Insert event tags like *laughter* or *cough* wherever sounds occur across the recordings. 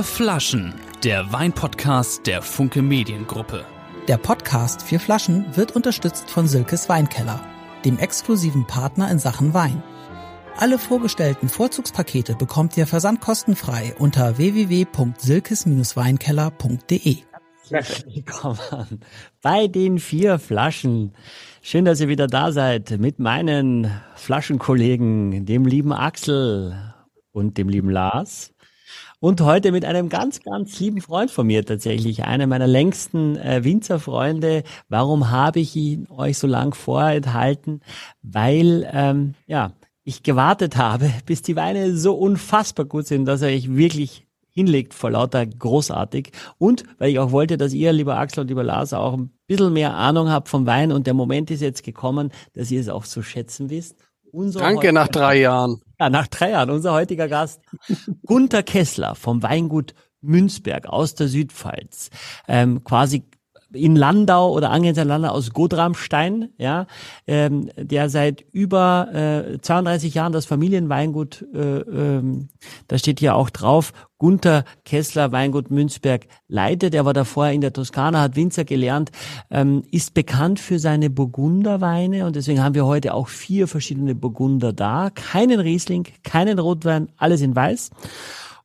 Vier Flaschen, der Weinpodcast der Funke Mediengruppe. Der Podcast Vier Flaschen wird unterstützt von Silkes Weinkeller, dem exklusiven Partner in Sachen Wein. Alle vorgestellten Vorzugspakete bekommt ihr versandkostenfrei unter www.silkes-weinkeller.de. Willkommen bei den vier Flaschen. Schön, dass ihr wieder da seid mit meinen Flaschenkollegen, dem lieben Axel und dem lieben Lars. Und heute mit einem ganz, ganz lieben Freund von mir tatsächlich, einer meiner längsten äh, Winzerfreunde. Warum habe ich ihn euch so lang vorenthalten? Weil, ähm, ja, ich gewartet habe, *laughs* bis die Weine so unfassbar gut sind, dass er euch wirklich hinlegt vor lauter großartig. Und weil ich auch wollte, dass ihr, lieber Axel und lieber Lars, auch ein bisschen mehr Ahnung habt vom Wein. Und der Moment ist jetzt gekommen, dass ihr es auch zu schätzen wisst. Unser Danke, nach drei Jahren. Ja, nach drei Jahren. Unser heutiger Gast, Gunther Kessler vom Weingut Münzberg aus der Südpfalz. Ähm, quasi in Landau oder angrenzender Landau aus Godramstein, ja, ähm, der seit über äh, 32 Jahren das Familienweingut, äh, ähm, da steht hier auch drauf, Gunther Kessler Weingut Münzberg leitet. Er war davor in der Toskana, hat Winzer gelernt, ähm, ist bekannt für seine Burgunderweine und deswegen haben wir heute auch vier verschiedene Burgunder da. Keinen Riesling, keinen Rotwein, alles in Weiß.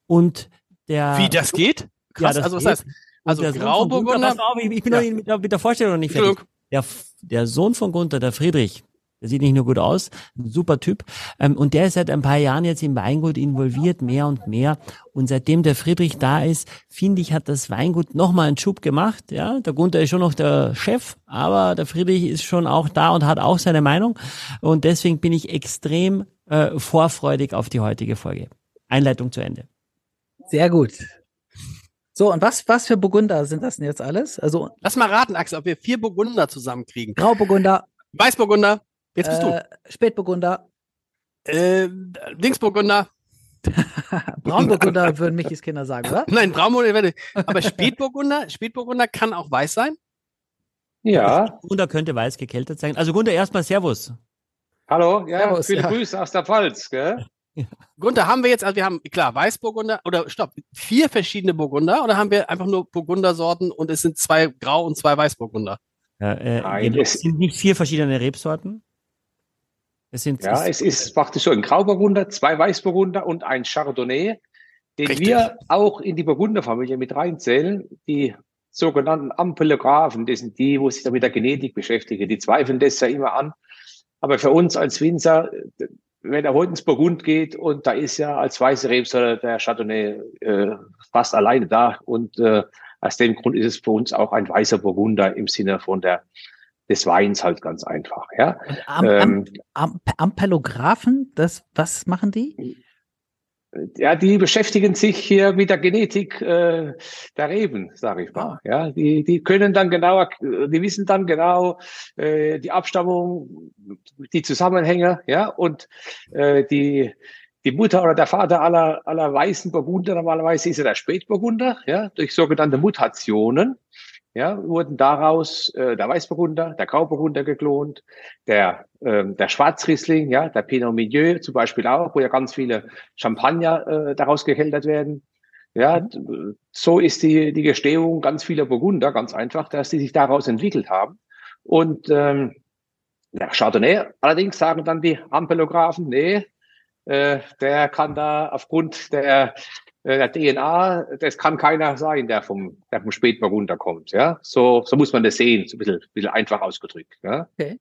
Und der Wie das geht? Krass, ja, das also was heißt also Grauburgunder. Auf, ich, ich bin ja. noch mit, mit der Vorstellung noch nicht fertig. Der, der Sohn von Gunther, der Friedrich, der sieht nicht nur gut aus, ein super Typ. Ähm, und der ist seit ein paar Jahren jetzt im Weingut involviert, mehr und mehr. Und seitdem der Friedrich da ist, finde ich, hat das Weingut nochmal einen Schub gemacht. Ja, der Gunther ist schon noch der Chef, aber der Friedrich ist schon auch da und hat auch seine Meinung. Und deswegen bin ich extrem äh, vorfreudig auf die heutige Folge. Einleitung zu Ende. Sehr gut. So, und was, was für Burgunder sind das denn jetzt alles? Also, Lass mal raten, Axel, ob wir vier Burgunder zusammenkriegen. Grauburgunder. Weißburgunder. Jetzt bist äh, du. Spätburgunder. Äh, Linksburgunder. *laughs* Braunburgunder *laughs* würden Michis Kinder sagen, oder? Nein, Braunburgunder, aber Spätburgunder, Spätburgunder kann auch weiß sein? Ja. Burgunder könnte weiß gekeltert sein. Also Gunther, erstmal Servus. Hallo, ja, Servus, viele ja. Grüße aus der Pfalz, gell? *laughs* Ja. Gunther, haben wir jetzt, also wir haben, klar, Weißburgunder oder stopp, vier verschiedene Burgunder oder haben wir einfach nur Burgundersorten und es sind zwei Grau- und zwei Weißburgunder? Ja, äh, Nein, es sind nicht vier verschiedene Rebsorten? Es sind, ja, es ist praktisch so ein Grauburgunder, zwei Weißburgunder und ein Chardonnay, den Richtig. wir auch in die Burgunderfamilie mit reinzählen. Die sogenannten Ampelographen, das sind die, wo sich da mit der Genetik beschäftigen. Die zweifeln das ja immer an. Aber für uns als Winzer, wenn er heute ins Burgund geht und da ist ja als weiße Rebsorte der Chardonnay äh, fast alleine da und äh, aus dem Grund ist es für uns auch ein weißer Burgunder im Sinne von der des Weins halt ganz einfach. Ja. Am, ähm, am, Ampelographen, das was machen die? Ja, die beschäftigen sich hier mit der Genetik äh, der Reben, sage ich mal. Ja, die, die können dann genau, die wissen dann genau äh, die Abstammung, die Zusammenhänge, ja, und äh, die die Mutter oder der Vater aller aller weißen Burgunder normalerweise ist ja der Spätburgunder, ja, durch sogenannte Mutationen ja, wurden daraus äh, der Weißburgunder, der Grauburgunder geklont, der, ähm, der Schwarzriesling, ja, der Pinot Milieu zum Beispiel auch, wo ja ganz viele Champagner äh, daraus gekeltert werden. Ja, mhm. so ist die, die Gestehung ganz vieler Burgunder ganz einfach, dass die sich daraus entwickelt haben. Und ähm, der Chardonnay allerdings sagen dann die Ampelographen, nee, äh, der kann da aufgrund der der DNA, das kann keiner sein, der vom, der vom Spätburgunder kommt. Ja, so, so muss man das sehen, so ein bisschen, ein bisschen einfach ausgedrückt. Ja? Okay.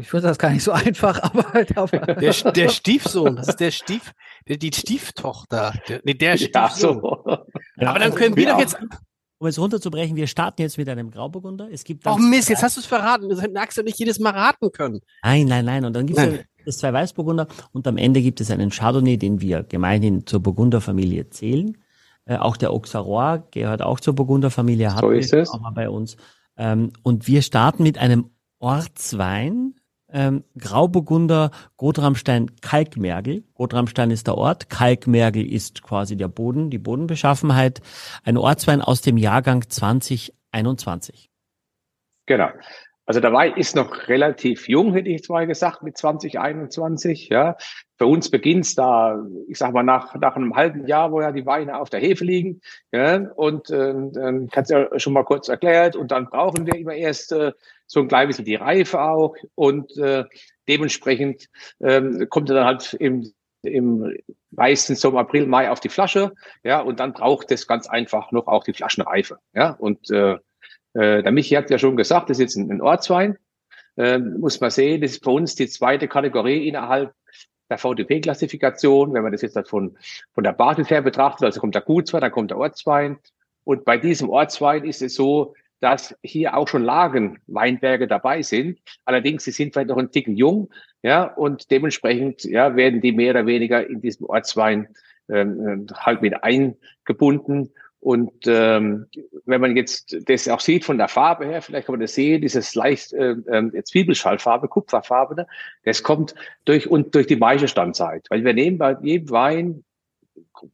Ich finde das gar nicht so *laughs* einfach, aber halt auf der, der Stiefsohn, das ist der Stief, der, die Stieftochter. Der, nee, der Stiefsohn. Ja, so. Ja, aber dann können wir doch jetzt, um es runterzubrechen, wir starten jetzt mit einem Grauburgunder. Es gibt Oh Mist, jetzt hast du es verraten. Das hätten Axel nicht jedes Mal raten können. Nein, nein, nein. Und dann gibt es es zwei Weißburgunder und am Ende gibt es einen Chardonnay, den wir gemeinhin zur Burgunderfamilie zählen. Äh, auch der Auxerrois gehört auch zur Burgunderfamilie, hat so ist es. auch mal bei uns. Ähm, und wir starten mit einem Ortswein, ähm, Grauburgunder Gotramstein Kalkmergel. Gotramstein ist der Ort, Kalkmergel ist quasi der Boden, die Bodenbeschaffenheit. Ein Ortswein aus dem Jahrgang 2021. Genau. Also der Wein ist noch relativ jung, hätte ich mal gesagt, mit 2021. Ja, für uns beginnt's da, ich sag mal nach nach einem halben Jahr, wo ja die Weine auf der Hefe liegen. Ja, und äh, dann kannst ja schon mal kurz erklärt. Und dann brauchen wir immer erst äh, so ein klein bisschen die Reife auch und äh, dementsprechend ähm, kommt er dann halt im im meistens so im April, Mai auf die Flasche, ja, und dann braucht es ganz einfach noch auch die Flaschenreife, ja, und äh, äh, der Michi hat ja schon gesagt, das ist jetzt ein, ein Ortswein. Äh, muss man sehen, das ist bei uns die zweite Kategorie innerhalb der VDP-Klassifikation. Wenn man das jetzt halt von, von der Basis her betrachtet, also kommt der Gutswein, dann kommt der Ortswein. Und bei diesem Ortswein ist es so, dass hier auch schon Lagenweinberge dabei sind. Allerdings, sie sind vielleicht noch ein Ticken jung, ja, und dementsprechend, ja, werden die mehr oder weniger in diesem Ortswein ähm, halt mit eingebunden. Und ähm, wenn man jetzt das auch sieht von der Farbe her, vielleicht kann man das sehen, dieses leicht äh, äh, Zwiebelschallfarbe, Kupferfarbene, das kommt durch und durch die Maischestandzeit. Weil wir nehmen bei jedem Wein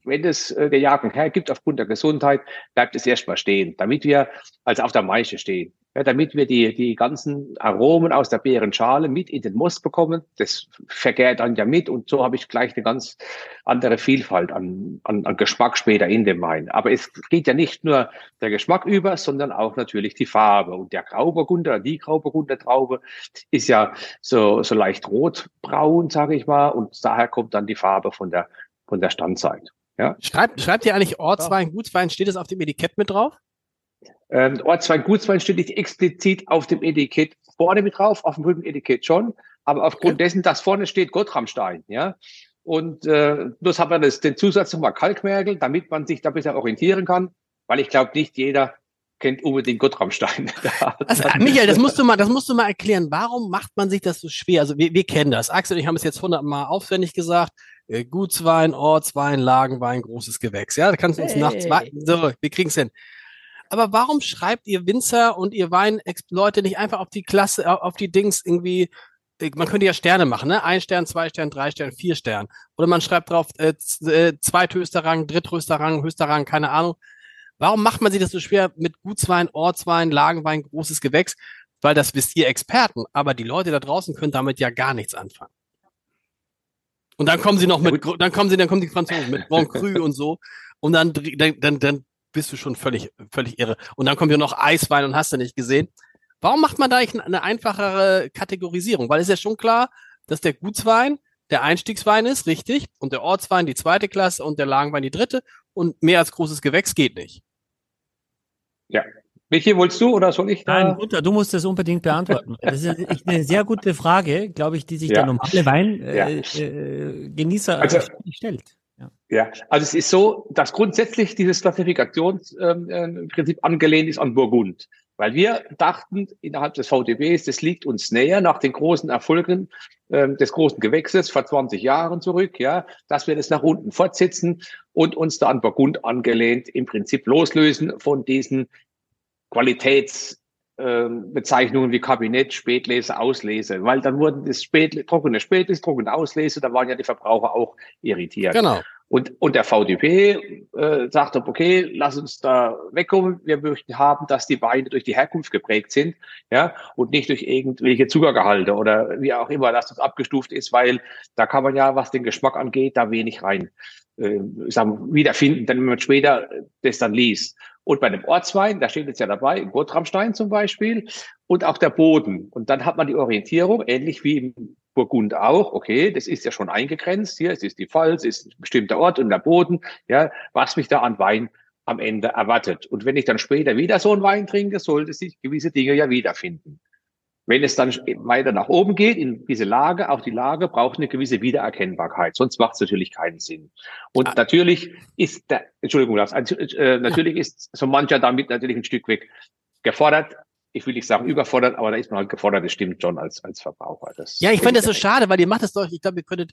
wenn es äh, der Jahrgang hergibt, aufgrund der Gesundheit, bleibt es erstmal stehen, damit wir also auf der Maische stehen. Ja, damit wir die, die ganzen Aromen aus der Beerenschale mit in den Most bekommen. Das vergärt dann ja mit und so habe ich gleich eine ganz andere Vielfalt an, an, an Geschmack später in dem Wein. Aber es geht ja nicht nur der Geschmack über, sondern auch natürlich die Farbe. Und der Grauburgunder, die Grauburgunder Traube ist ja so, so leicht rotbraun, sage ich mal. Und daher kommt dann die Farbe von der von der Standzeit. Ja. Schreibt, schreibt ihr eigentlich Ortswein, Gutswein, steht es auf dem Etikett mit drauf? Ähm, Ortswein, Gutswein steht nicht explizit auf dem Etikett vorne mit drauf, auf dem Rückenetikett schon, aber aufgrund okay. dessen, dass vorne steht Gottramstein, ja. Und äh, bloß haben wir das, den Zusatz nochmal Kalkmergel, damit man sich da besser orientieren kann, weil ich glaube, nicht jeder kennt unbedingt Gottramstein. *laughs* also, Michael, das *laughs* musst du mal, das musst du mal erklären. Warum macht man sich das so schwer? Also wir, wir kennen das. Axel und ich haben es jetzt hundertmal aufwendig gesagt. Äh, Gutswein, Ortswein, Lagenwein, großes Gewächs. Ja, da kannst du uns hey. nachts warten. So, wir kriegen's hin. Aber warum schreibt ihr Winzer und ihr Weinleute nicht einfach auf die Klasse, auf die Dings irgendwie, äh, man könnte ja Sterne machen, ne? Ein Stern, zwei Stern, drei Stern, vier Stern. Oder man schreibt drauf, äh, äh, zweithöchster Rang, dritthöchster Rang, höchster Rang, keine Ahnung. Warum macht man sich das so schwer mit Gutswein, Ortswein, Lagenwein, großes Gewächs? Weil das wisst ihr Experten, aber die Leute da draußen können damit ja gar nichts anfangen. Und dann kommen sie noch mit, dann kommen sie, dann kommen die Franzosen mit Bon Cru *laughs* und so. Und dann, dann, dann, dann bist du schon völlig, völlig irre. Und dann kommt ja noch Eiswein und hast du nicht gesehen. Warum macht man da eigentlich eine einfachere Kategorisierung? Weil es ist ja schon klar, dass der Gutswein der Einstiegswein ist, richtig, und der Ortswein die zweite Klasse und der Lagenwein die dritte und mehr als großes Gewächs geht nicht. Ja, Michi, wolltest du oder soll ich da? Nein, Gunther, du musst das unbedingt beantworten. Das ist eine sehr gute Frage, glaube ich, die sich ja. der normale Weingenießer äh, ja. äh, also, stellt. Ja. also es ist so, dass grundsätzlich dieses Klassifikationsprinzip ähm, angelehnt ist an Burgund. Weil wir dachten innerhalb des VDBs, das liegt uns näher nach den großen Erfolgen ähm, des großen Gewächses vor 20 Jahren zurück, ja, dass wir das nach unten fortsetzen und uns da an Burgund angelehnt im Prinzip loslösen von diesen Qualitätsbezeichnungen ähm, wie Kabinett, Spätlese, Auslese, weil dann wurden das Spät, trockene Spätlese, trockene Auslese, da waren ja die Verbraucher auch irritiert. Genau. Und, und der VDP äh, sagt, okay, lass uns da wegkommen. Wir möchten haben, dass die Weine durch die Herkunft geprägt sind, ja, und nicht durch irgendwelche Zuckergehalte oder wie auch immer, dass das abgestuft ist, weil da kann man ja, was den Geschmack angeht, da wenig rein äh, sagen, wiederfinden, wenn man später das dann liest. Und bei dem Ortswein, da steht jetzt ja dabei, Gotramstein zum Beispiel, und auch der Boden. Und dann hat man die Orientierung, ähnlich wie im Burgund auch, okay, das ist ja schon eingegrenzt hier, es ist die Pfalz, es ist ein bestimmter Ort und der Boden, ja, was mich da an Wein am Ende erwartet. Und wenn ich dann später wieder so einen Wein trinke, sollte sich gewisse Dinge ja wiederfinden. Wenn es dann weiter nach oben geht, in diese Lage, auch die Lage braucht eine gewisse Wiedererkennbarkeit, sonst macht es natürlich keinen Sinn. Und ah. natürlich ist der, Entschuldigung, Lars, äh, natürlich ist so mancher damit natürlich ein Stück weg gefordert. Ich will nicht sagen überfordert, aber da ist man halt gefordert, das stimmt schon als, als Verbraucher. Das ja, ich finde das so schade, weil ihr macht das doch, ich glaube, ihr könntet,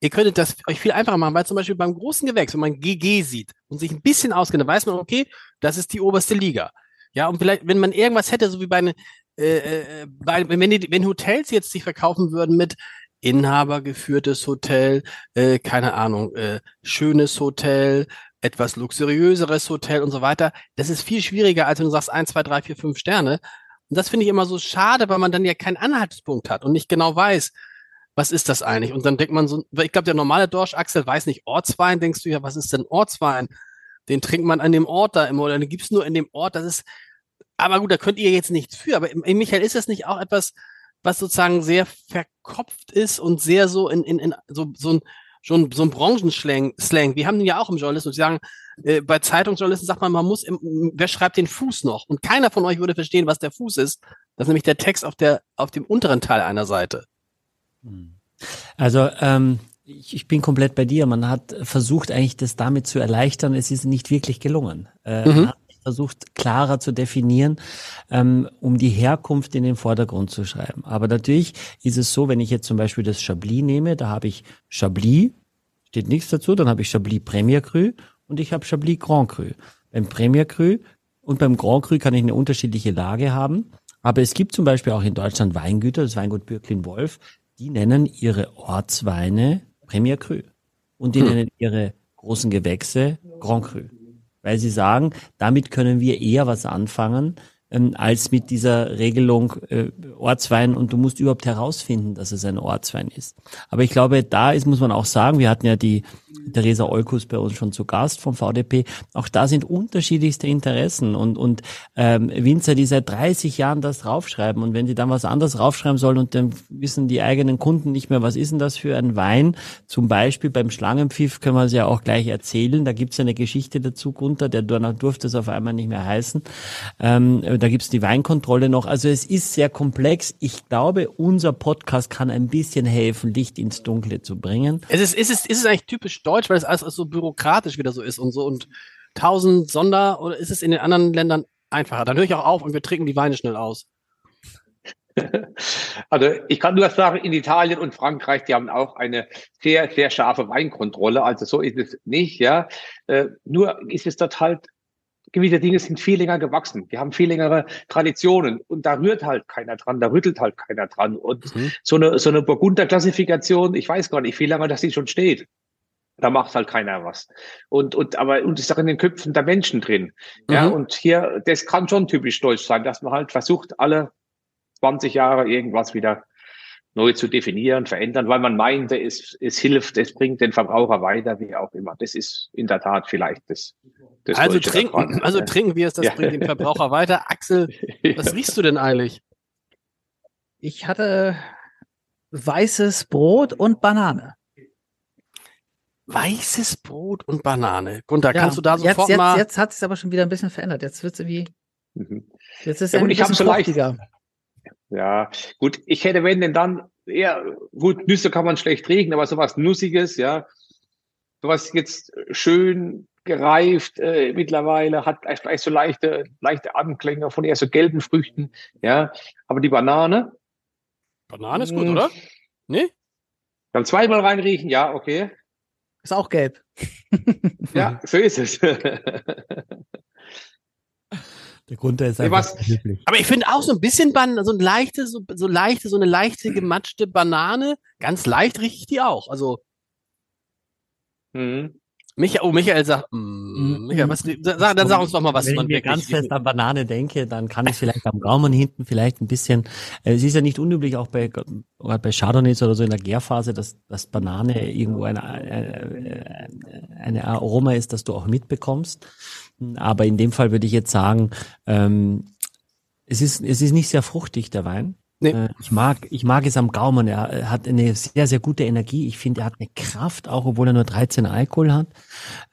ihr könntet das euch viel einfacher machen, weil zum Beispiel beim großen Gewächs, wenn man GG sieht und sich ein bisschen auskennt, dann weiß man, okay, das ist die oberste Liga. Ja, und vielleicht, wenn man irgendwas hätte, so wie bei, äh, äh, bei wenn, die, wenn Hotels jetzt sich verkaufen würden mit Inhaber geführtes Hotel, äh, keine Ahnung, äh, schönes Hotel, etwas luxuriöseres Hotel und so weiter. Das ist viel schwieriger, als wenn du sagst 1, 2, 3, 4, 5 Sterne. Und das finde ich immer so schade, weil man dann ja keinen Anhaltspunkt hat und nicht genau weiß, was ist das eigentlich? Und dann denkt man so, ich glaube, der normale Dorsch, Axel, weiß nicht Ortswein, denkst du ja, was ist denn Ortswein? Den trinkt man an dem Ort da immer oder den gibt's nur in dem Ort. Das ist, aber gut, da könnt ihr jetzt nichts für. Aber Michael, ist das nicht auch etwas, was sozusagen sehr verkopft ist und sehr so in, in, in so, so ein, schon so ein Branchenslang. Slang. Wir haben den ja auch im Journalismus. Sie sagen, äh, bei Zeitungsjournalisten sagt man, man muss, im, wer schreibt den Fuß noch? Und keiner von euch würde verstehen, was der Fuß ist. Das ist nämlich der Text auf der, auf dem unteren Teil einer Seite. Also, ähm, ich, ich bin komplett bei dir. Man hat versucht, eigentlich das damit zu erleichtern. Es ist nicht wirklich gelungen. Äh, mhm. Versucht, klarer zu definieren, ähm, um die Herkunft in den Vordergrund zu schreiben. Aber natürlich ist es so, wenn ich jetzt zum Beispiel das Chablis nehme, da habe ich Chablis, steht nichts dazu, dann habe ich Chablis Premier Cru und ich habe Chablis Grand Cru. Beim Premier Cru und beim Grand Cru kann ich eine unterschiedliche Lage haben. Aber es gibt zum Beispiel auch in Deutschland Weingüter, das Weingut Bürklin-Wolf, die nennen ihre Ortsweine Premier Cru. Und die hm. nennen ihre großen Gewächse Grand Cru. Weil sie sagen, damit können wir eher was anfangen, ähm, als mit dieser Regelung äh, Ortswein und du musst überhaupt herausfinden, dass es ein Ortswein ist. Aber ich glaube, da ist, muss man auch sagen, wir hatten ja die Theresa Olkus bei uns schon zu Gast vom VDP. Auch da sind unterschiedlichste Interessen und, und ähm, Winzer, die seit 30 Jahren das draufschreiben und wenn die dann was anderes draufschreiben sollen und dann wissen die eigenen Kunden nicht mehr, was ist denn das für ein Wein? Zum Beispiel beim Schlangenpfiff können wir es ja auch gleich erzählen. Da gibt es eine Geschichte dazu, Gunther, der danach durfte es auf einmal nicht mehr heißen. Ähm, da gibt es die Weinkontrolle noch. Also es ist sehr komplex. Ich glaube, unser Podcast kann ein bisschen helfen, Licht ins Dunkle zu bringen. Es ist, ist, es, ist es eigentlich typisch deutsch, weil es alles so bürokratisch wieder so ist und so und tausend Sonder oder ist es in den anderen Ländern einfacher? Dann höre ich auch auf und wir trinken die Weine schnell aus. *laughs* Also ich kann nur sagen, in Italien und Frankreich, die haben auch eine sehr, sehr scharfe Weinkontrolle. Also so ist es nicht, ja. Äh, nur ist es dort halt gewisse Dinge sind viel länger gewachsen. Die haben viel längere Traditionen und da rührt halt keiner dran, da rüttelt halt keiner dran. Und mhm. so eine, so eine Burgunder-Klassifikation, ich weiß gar nicht, wie lange das sie schon steht. Da macht halt keiner was. Und, und, aber, und ist auch in den Köpfen der Menschen drin. Mhm. Ja, und hier, das kann schon typisch deutsch sein, dass man halt versucht, alle 20 Jahre irgendwas wieder neu zu definieren, verändern, weil man meinte, es, es hilft, es bringt den Verbraucher weiter, wie auch immer. Das ist in der Tat vielleicht das. das also trinken, daran. also trinken wir es, das ja. bringt den Verbraucher weiter. Axel, *laughs* was riechst du denn eigentlich? Ich hatte weißes Brot und Banane. Weißes Brot und Banane. Gunther, ja, kannst du da sofort jetzt, mal... Jetzt, jetzt hat es aber schon wieder ein bisschen verändert. Jetzt wird es irgendwie... Mhm. Jetzt ist es ja, ein bisschen so leicht, ja, gut, ich hätte, wenn denn dann, ja, gut, Nüsse kann man schlecht riechen, aber sowas Nussiges, ja, sowas jetzt schön gereift äh, mittlerweile, hat vielleicht so leichte, leichte Anklänge von eher so gelben Früchten, ja, aber die Banane. Banane ist gut, mh, hm. oder? Nee? Dann zweimal reinriechen, ja, okay. Ist auch gelb. *laughs* ja, so ist es. *laughs* Der Grund ist einfach ja, Aber ich finde auch so ein bisschen Ban so ein leichte, so, so leichte, so eine leichte gematschte Banane, ganz leicht rieche ich die auch. Also. Mhm. Michael, oh, Michael sagt, mm. Michael, was, sag, dann sag uns doch mal, was Wenn man ich mir ganz fest an Banane denke, dann kann ich vielleicht am Gaumen hinten vielleicht ein bisschen, äh, es ist ja nicht unüblich, auch bei, bei Chardonnays oder so in der Gärphase, dass, dass Banane irgendwo eine, eine, eine Aroma ist, das du auch mitbekommst. Aber in dem Fall würde ich jetzt sagen, ähm, es ist, es ist nicht sehr fruchtig, der Wein. Nee. Äh, ich mag, ich mag es am Gaumen. Er hat eine sehr, sehr gute Energie. Ich finde, er hat eine Kraft, auch obwohl er nur 13 Alkohol hat.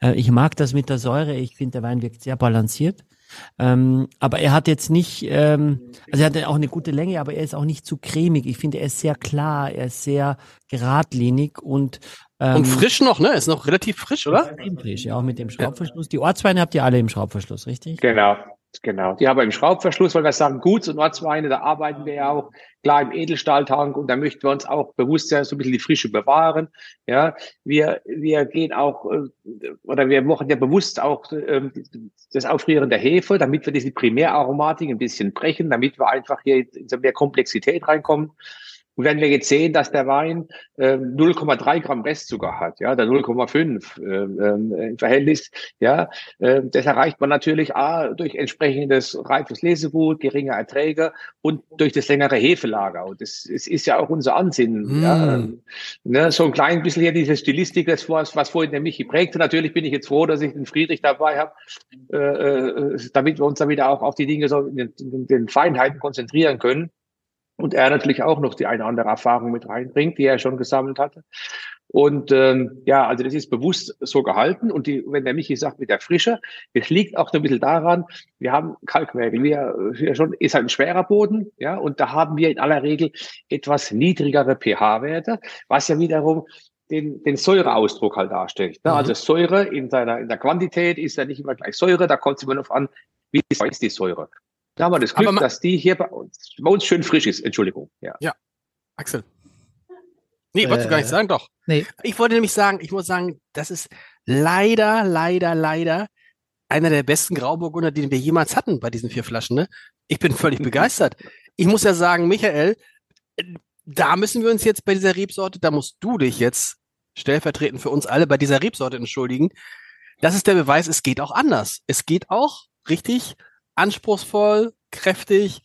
Äh, ich mag das mit der Säure. Ich finde, der Wein wirkt sehr balanciert. Ähm, aber er hat jetzt nicht, ähm, also er hat auch eine gute Länge, aber er ist auch nicht zu cremig. Ich finde, er ist sehr klar, er ist sehr geradlinig und ähm, und frisch noch, ne? Ist noch relativ frisch, oder? Extrem frisch, ja, auch mit dem Schraubverschluss. Die Ortsweine habt ihr alle im Schraubverschluss, richtig? Genau, genau. Die haben wir im Schraubverschluss, weil wir sagen, Guts- und Ortsweine, da arbeiten wir ja auch klar im Edelstahltank und da möchten wir uns auch bewusst ja so ein bisschen die Frische bewahren. Ja, wir, wir gehen auch, äh, oder wir machen ja bewusst auch ähm, das Aufrieren der Hefe, damit wir diese Primäraromatik ein bisschen brechen, damit wir einfach hier in so mehr Komplexität reinkommen. Und wenn wir jetzt sehen, dass der Wein äh, 0,3 Gramm Restzucker hat, ja, der 0,5 äh, im Verhältnis, ja, äh, das erreicht man natürlich A, durch entsprechendes reifes Lesegut, geringe Erträge und durch das längere Hefelager. Und das, das ist ja auch unser Ansinnen. Mm. Ja, ne, so ein klein bisschen hier diese Stilistik, das was, was vorhin der Michi prägte. Natürlich bin ich jetzt froh, dass ich den Friedrich dabei habe, äh, äh, damit wir uns dann wieder auch auf die Dinge so in den, in den Feinheiten konzentrieren können und er natürlich auch noch die eine oder andere Erfahrung mit reinbringt, die er schon gesammelt hatte. Und ähm, ja, also das ist bewusst so gehalten. Und die, wenn der Michi sagt mit der Frische, das liegt auch ein bisschen daran, wir haben Kalkmergel, wir, wir schon, ist halt ein schwerer Boden, ja, und da haben wir in aller Regel etwas niedrigere pH-Werte, was ja wiederum den, den Säureausdruck halt darstellt. Ne? Mhm. Also Säure in seiner in der Quantität ist ja nicht immer gleich Säure, da kommt es immer noch an, wie ist die Säure. Da haben wir das Glück, man, dass die hier bei uns, bei uns schön frisch ist. Entschuldigung. Ja. ja. Axel. Nee, wolltest äh, du gar nicht äh, sagen, doch. Nee. Ich wollte nämlich sagen, ich muss sagen, das ist leider, leider, leider einer der besten Grauburgunder, den wir jemals hatten bei diesen vier Flaschen. Ne? Ich bin völlig *laughs* begeistert. Ich muss ja sagen, Michael, da müssen wir uns jetzt bei dieser Rebsorte, da musst du dich jetzt stellvertretend für uns alle bei dieser Rebsorte entschuldigen. Das ist der Beweis, es geht auch anders. Es geht auch richtig anspruchsvoll, kräftig,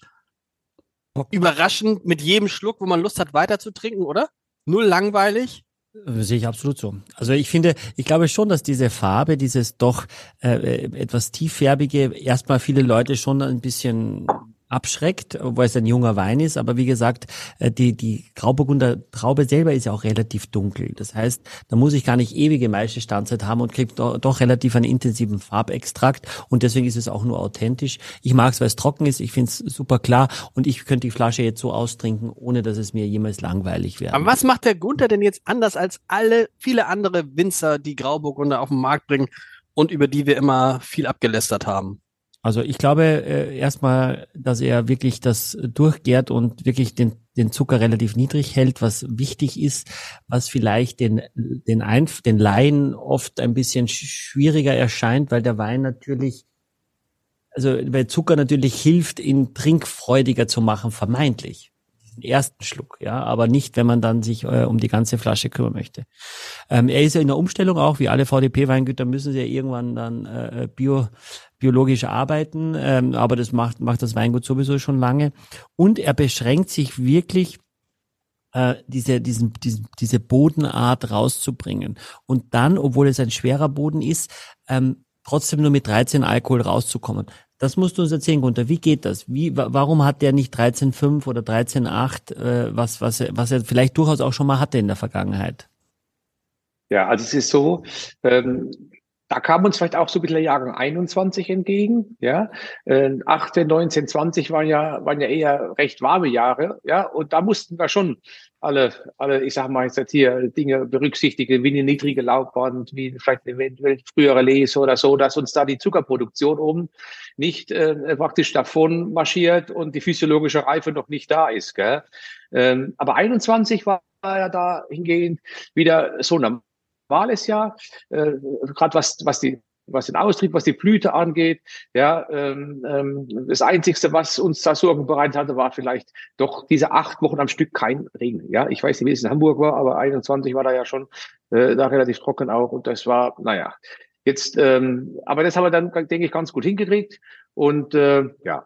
überraschend mit jedem Schluck, wo man Lust hat, weiter zu trinken, oder? Null langweilig. Äh, sehe ich absolut so. Also ich finde, ich glaube schon, dass diese Farbe, dieses doch äh, etwas tieffärbige, erstmal viele Leute schon ein bisschen abschreckt, obwohl es ein junger Wein ist. Aber wie gesagt, äh, die, die Grauburgunder Traube selber ist ja auch relativ dunkel. Das heißt, da muss ich gar nicht ewige Maischestandzeit haben und kriege doch, doch relativ einen intensiven Farbextrakt. Und deswegen ist es auch nur authentisch. Ich mag es, weil es trocken ist. Ich finde es super klar. Und ich könnte die Flasche jetzt so austrinken, ohne dass es mir jemals langweilig wäre. Aber was macht der Gunther denn jetzt anders als alle, viele andere Winzer, die Grauburgunder auf den Markt bringen und über die wir immer viel abgelästert haben? Also ich glaube äh, erstmal, dass er wirklich das durchgärt und wirklich den, den Zucker relativ niedrig hält, was wichtig ist, was vielleicht den, den, Einf den Laien oft ein bisschen schwieriger erscheint, weil der Wein natürlich, also weil Zucker natürlich hilft, ihn trinkfreudiger zu machen, vermeintlich ersten Schluck, ja, aber nicht, wenn man dann sich äh, um die ganze Flasche kümmern möchte. Ähm, er ist ja in der Umstellung auch, wie alle VDP-Weingüter müssen sie ja irgendwann dann äh, bio, biologisch arbeiten, ähm, aber das macht, macht das Weingut sowieso schon lange. Und er beschränkt sich wirklich äh, diese, diesen, diesen, diese Bodenart rauszubringen. Und dann, obwohl es ein schwerer Boden ist, ähm, trotzdem nur mit 13 Alkohol rauszukommen. Das musst du uns erzählen, Gunther. Wie geht das? Wie, warum hat der nicht 13,5 oder 13,8, äh, was, was, was er vielleicht durchaus auch schon mal hatte in der Vergangenheit? Ja, also es ist so, ähm, da kam uns vielleicht auch so ein bisschen der Jahrgang 21 entgegen, ja. Äh, 18, 19, 20 waren ja, waren ja eher recht warme Jahre, ja. Und da mussten wir schon alle, alle, ich sag mal jetzt hier Dinge berücksichtigen, wie eine niedrige Laufband, wie vielleicht eventuell frühere Lese oder so, dass uns da die Zuckerproduktion oben nicht äh, praktisch davon marschiert und die physiologische Reife noch nicht da ist, gell. Ähm, aber 21 war ja da hingehend wieder so eine normales Jahr, äh, gerade was, was die was den Austrieb, was die Blüte angeht. Ja, ähm, ähm, das Einzigste, was uns da Sorgen bereitet hatte, war vielleicht doch diese acht Wochen am Stück kein Regen. Ja, ich weiß nicht, wie es in Hamburg war, aber 21 war da ja schon äh, da relativ trocken auch und das war, naja, jetzt, ähm, aber das haben wir dann, denke ich, ganz gut hingekriegt und äh, ja,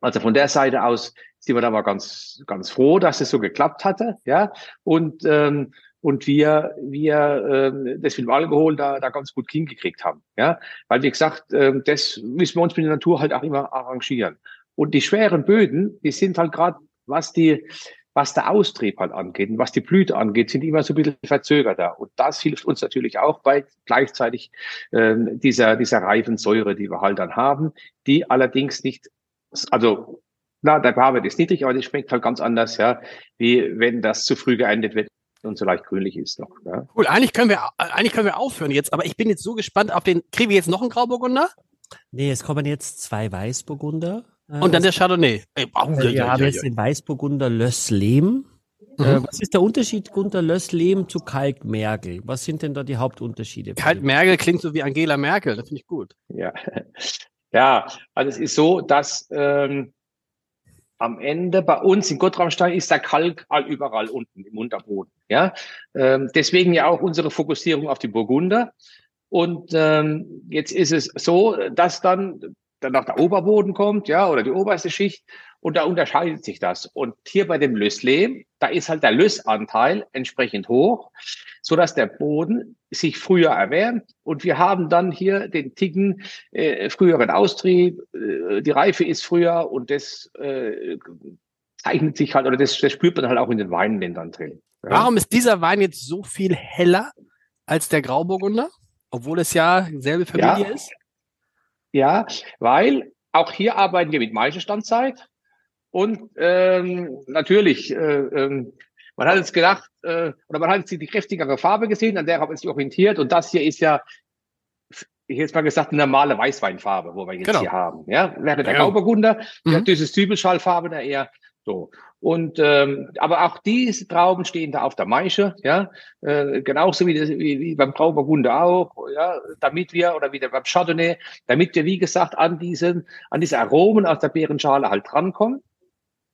also von der Seite aus sind wir da mal ganz, ganz froh, dass es so geklappt hatte. Ja, und ähm, und wir, wir äh, das mit dem Alkohol da, da ganz gut hingekriegt haben. Ja? Weil, wie gesagt, äh, das müssen wir uns mit der Natur halt auch immer arrangieren. Und die schweren Böden, die sind halt gerade, was die, was der Austrieb halt angeht und was die Blüte angeht, sind immer so ein bisschen verzögerter. Und das hilft uns natürlich auch bei gleichzeitig äh, dieser, dieser reifen Säure, die wir halt dann haben, die allerdings nicht, also na, der pH-Wert ist niedrig, aber die schmeckt halt ganz anders, ja, wie wenn das zu früh geendet wird und so leicht grünlich ist noch. Ja. Cool, eigentlich können wir eigentlich können wir aufhören jetzt, aber ich bin jetzt so gespannt auf den. Kriegen wir jetzt noch einen Grauburgunder? Nee, es kommen jetzt zwei Weißburgunder. Äh, und dann der Chardonnay. Ey, oh, wir ja, haben ja, jetzt den Weißburgunder Lössleben. Mhm. Äh, was ist der Unterschied Gunter Lössleben zu Kalkmergel? Was sind denn da die Hauptunterschiede? Kalkmergel klingt so wie Angela Merkel, das finde ich gut. Ja, *laughs* ja, also es ist so, dass ähm, am Ende bei uns in Gottraumstein ist der Kalk all überall unten im Unterboden. Ja, ähm, deswegen ja auch unsere Fokussierung auf die Burgunder. Und ähm, jetzt ist es so, dass dann danach der Oberboden kommt, ja, oder die oberste Schicht. Und da unterscheidet sich das. Und hier bei dem Lösslehm, da ist halt der Lössanteil entsprechend hoch, so dass der Boden sich früher erwärmt. Und wir haben dann hier den Ticken äh, früheren Austrieb, äh, die Reife ist früher und das äh, zeichnet sich halt, oder das, das spürt man halt auch in den Weinländern drin. Ja. Warum ist dieser Wein jetzt so viel heller als der Grauburgunder? Obwohl es ja selbe Familie Ja. ist? Ja, weil auch hier arbeiten wir mit Maischestandzeit. Und ähm, natürlich, äh, ähm, man hat jetzt gedacht, äh, oder man hat jetzt die kräftigere Farbe gesehen, an der haben wir sich orientiert. Und das hier ist ja, ich hätte jetzt mal gesagt, eine normale Weißweinfarbe, wo wir jetzt Genau. hier haben. Ja, während der Ja. Grauburgunder, Mhm. ja, dieses Zwiebelschallfarbe eher so. Und ähm, aber auch diese Trauben stehen da auf der Maische, ja, äh, genauso wie, das, wie, wie beim Grauburgunder auch, ja, damit wir oder wieder beim Chardonnay, damit wir wie gesagt an diesen an diese Aromen aus der Beerenschale halt drankommen.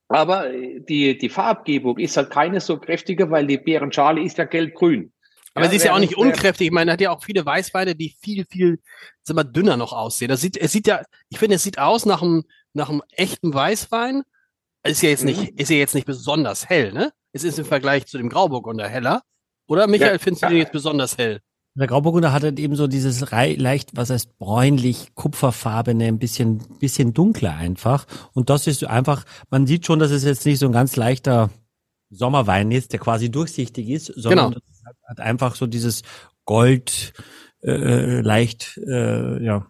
Aber äh, die die Farbgebung ist halt keine so kräftige, weil die Beerenschale ist ja gelb-grün. Aber sie ist ja auch nicht unkräftig. Ich meine, er hat ja auch viele Weißweine, die viel, viel, sag mal, dünner noch aussehen. Das sieht, es sieht ja, ich finde, es sieht aus nach einem, nach einem echten Weißwein. Ist ja jetzt Mhm. nicht, ist ja jetzt nicht besonders hell, ne? Es ist im Vergleich zu dem Grauburgunder heller. Oder, Michael, Ja. findest du den jetzt besonders hell? Der Grauburgunder hat halt eben so dieses rei leicht, was heißt bräunlich, kupferfarbene, ein bisschen, bisschen dunkler einfach. Und das ist einfach, man sieht schon, dass es jetzt nicht so ein ganz leichter Sommerwein ist, der quasi durchsichtig ist, sondern Genau. hat, hat einfach so dieses Gold, äh, leicht, äh, ja,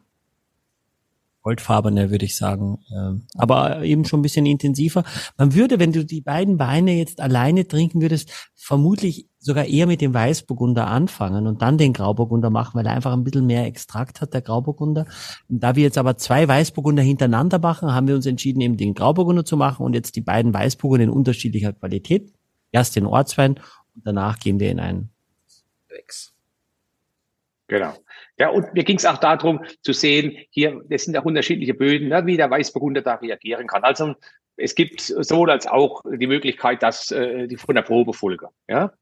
goldfarbene, würde ich sagen. Ähm, aber eben schon ein bisschen intensiver. Man würde, wenn du die beiden Weine jetzt alleine trinken würdest, vermutlich sogar eher mit dem Weißburgunder anfangen und dann den Grauburgunder machen, weil er einfach ein bisschen mehr Extrakt hat, der Grauburgunder. Und da wir jetzt aber zwei Weißburgunder hintereinander machen, haben wir uns entschieden, eben den Grauburgunder zu machen und jetzt die beiden Weißburgunder in unterschiedlicher Qualität. Erst den Ortswein und danach gehen wir in einen Genau. Ja, und mir ging es auch darum zu sehen, hier, das sind auch unterschiedliche Böden, ne, wie der Weißburgunder da reagieren kann. Also es gibt sowohl als auch die Möglichkeit, dass äh, die von der Probe folgen. Ja,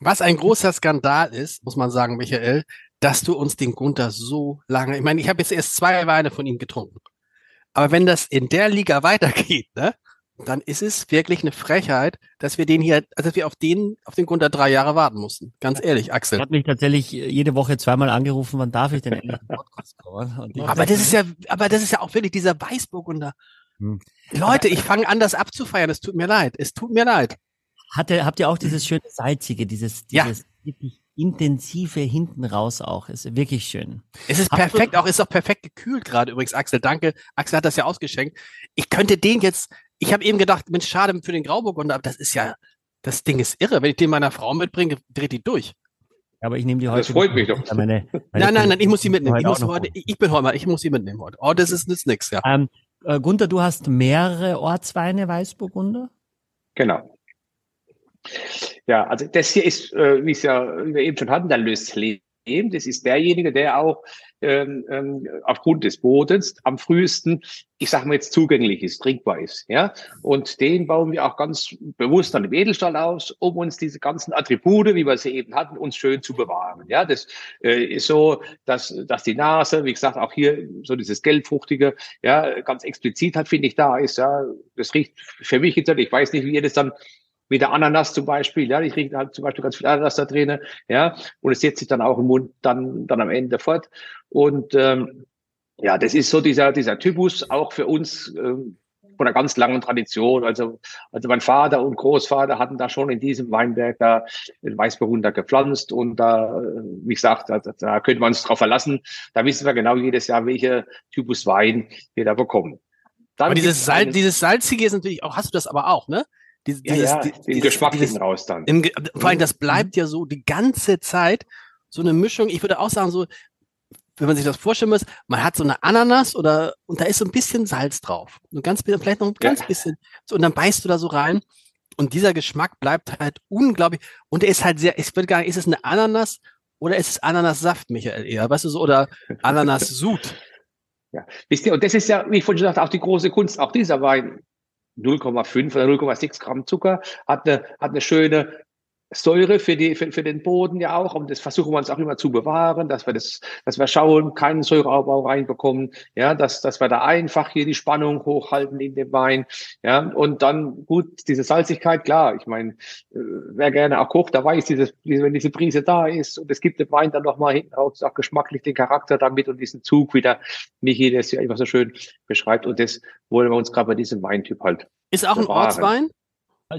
Was ein großer Skandal ist, muss man sagen, Michael, dass du uns den Gunther so lange, ich meine, ich habe jetzt erst zwei Weine von ihm getrunken. Aber wenn das in der Liga *laughs* weitergeht, ne, dann ist es wirklich eine Frechheit, dass wir den hier, also dass wir auf den, auf den Gunther drei Jahre warten mussten. Ganz ehrlich, Axel. hat mich tatsächlich jede Woche zweimal angerufen, wann darf ich denn endlich einen Podcast *laughs* kommen? Und ich Aber das ist ja, aber das ist ja auch wirklich dieser Weißburgunder. Hm. Leute, ich fange an, das abzufeiern. Es tut mir leid. Es tut mir leid. Hatte, habt ihr auch dieses schöne salzige, dieses, Ja. dieses wirklich intensive hinten raus auch? Ist wirklich schön. Es ist perfekt, auch ist auch perfekt gekühlt gerade übrigens, Axel. Danke. Axel hat das ja ausgeschenkt. Ich könnte den jetzt, ich habe eben gedacht, Mensch, schade für den Grauburgunder, aber das ist ja, das Ding ist irre. Wenn ich den meiner Frau mitbringe, dreht die durch. Aber ich nehme die heute. Das freut mich doch. Meine, meine *laughs* Nein, nein, nein, ich muss sie mitnehmen. Ich, muss heute, ich bin heute ich muss sie mitnehmen heute. Oh, das ist, ist nix, ja. Ähm, äh, Gunther, du hast mehrere Ortsweine Weißburgunder? genau. Ja, also das hier ist, äh, wie es ja wie wir eben schon hatten, der Löslehm. Das ist derjenige, der auch ähm, ähm, aufgrund des Bodens am frühesten, ich sage mal jetzt zugänglich ist, trinkbar ist. Ja, und den bauen wir auch ganz bewusst dann im Edelstahl aus, um uns diese ganzen Attribute, wie wir sie eben hatten, uns schön zu bewahren. Ja, das äh, ist so, dass dass die Nase, wie gesagt, auch hier so dieses gelbfruchtige, ja, ganz explizit halt finde ich da ist. Ja, das riecht für mich jetzt, ich weiß nicht, wie ihr das dann wie der Ananas zum Beispiel, ja, ich rieche halt zum Beispiel ganz viel Ananas da drin, ja, und es setzt sich dann auch im Mund dann, dann am Ende fort. Und ähm, ja, das ist so dieser, dieser Typus auch für uns ähm, von einer ganz langen Tradition. Also, also mein Vater und Großvater hatten da schon in diesem Weinberg da den Weißburgunder gepflanzt und da, wie gesagt, da, da könnte man uns drauf verlassen. Da wissen wir genau jedes Jahr, welche Typus Wein wir da bekommen. Dann Aber dieses, gibt's Sal einen- dieses Salzige ist natürlich auch, hast du das aber auch, ne? Dieses, ja, ja, dieses- Geschmack dieses, raus dann. Im, vor allem, das bleibt ja so die ganze Zeit so eine Mischung. Ich würde auch sagen, so, wenn man sich das vorstellen muss, man hat so eine Ananas oder, und da ist so ein bisschen Salz drauf. Und ganz bisschen, vielleicht noch ein Ja. ganz bisschen. So, und dann beißt du da so rein. Und dieser Geschmack bleibt halt unglaublich. Und er ist halt sehr, ich würde gar nicht, ist es eine Ananas oder ist es Ananassaft, Michael, eher? Weißt du so, oder Ananassud? *laughs* Ja. Wisst ihr, und das ist ja, wie ich vorhin schon sagte, auch die große Kunst, auch dieser Wein 0,5 oder 0,6 Gramm Zucker, hat eine, hat eine schöne Säure für, die, für, für den Boden ja auch, und das versuchen wir uns auch immer zu bewahren, dass wir das, dass wir schauen, keinen Säureabbau reinbekommen, ja, dass, dass wir da einfach hier die Spannung hochhalten in dem Wein, ja, und dann gut, diese Salzigkeit, klar, ich meine, äh, wer gerne auch kocht, da weiß dieses, wenn diese Prise da ist und es gibt den Wein dann nochmal hinten raus, auch geschmacklich den Charakter damit und diesen Zug wieder, Michi, das ja immer so schön beschreibt und das wollen wir uns gerade bei diesem Weintyp halt. Ist auch bewahren. ein Ortswein?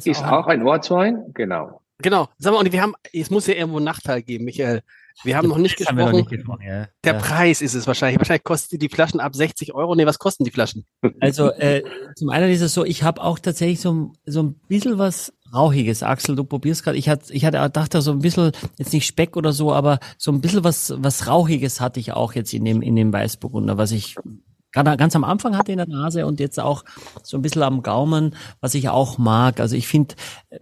Ist auch ein Ortswein, genau. Genau. Sag mal, und wir haben, es muss ja irgendwo einen Nachteil geben, Michael. Wir haben noch nicht gesprochen. Nicht gesprochen ja. Der ja. Preis ist es wahrscheinlich. Wahrscheinlich kosten die Flaschen ab 60 Euro. Nee, was kosten die Flaschen? Also äh, zum einen ist es so, ich habe auch tatsächlich so, so ein bisschen was Rauchiges. Axel, du probierst gerade. Ich hatte, ich hatte dachte so ein bisschen, jetzt nicht Speck oder so, aber so ein bisschen was, was Rauchiges hatte ich auch jetzt in dem, in dem Weißburgunder, was ich gerade ganz am Anfang hatte in der Nase und jetzt auch so ein bisschen am Gaumen, was ich auch mag. Also ich finde, da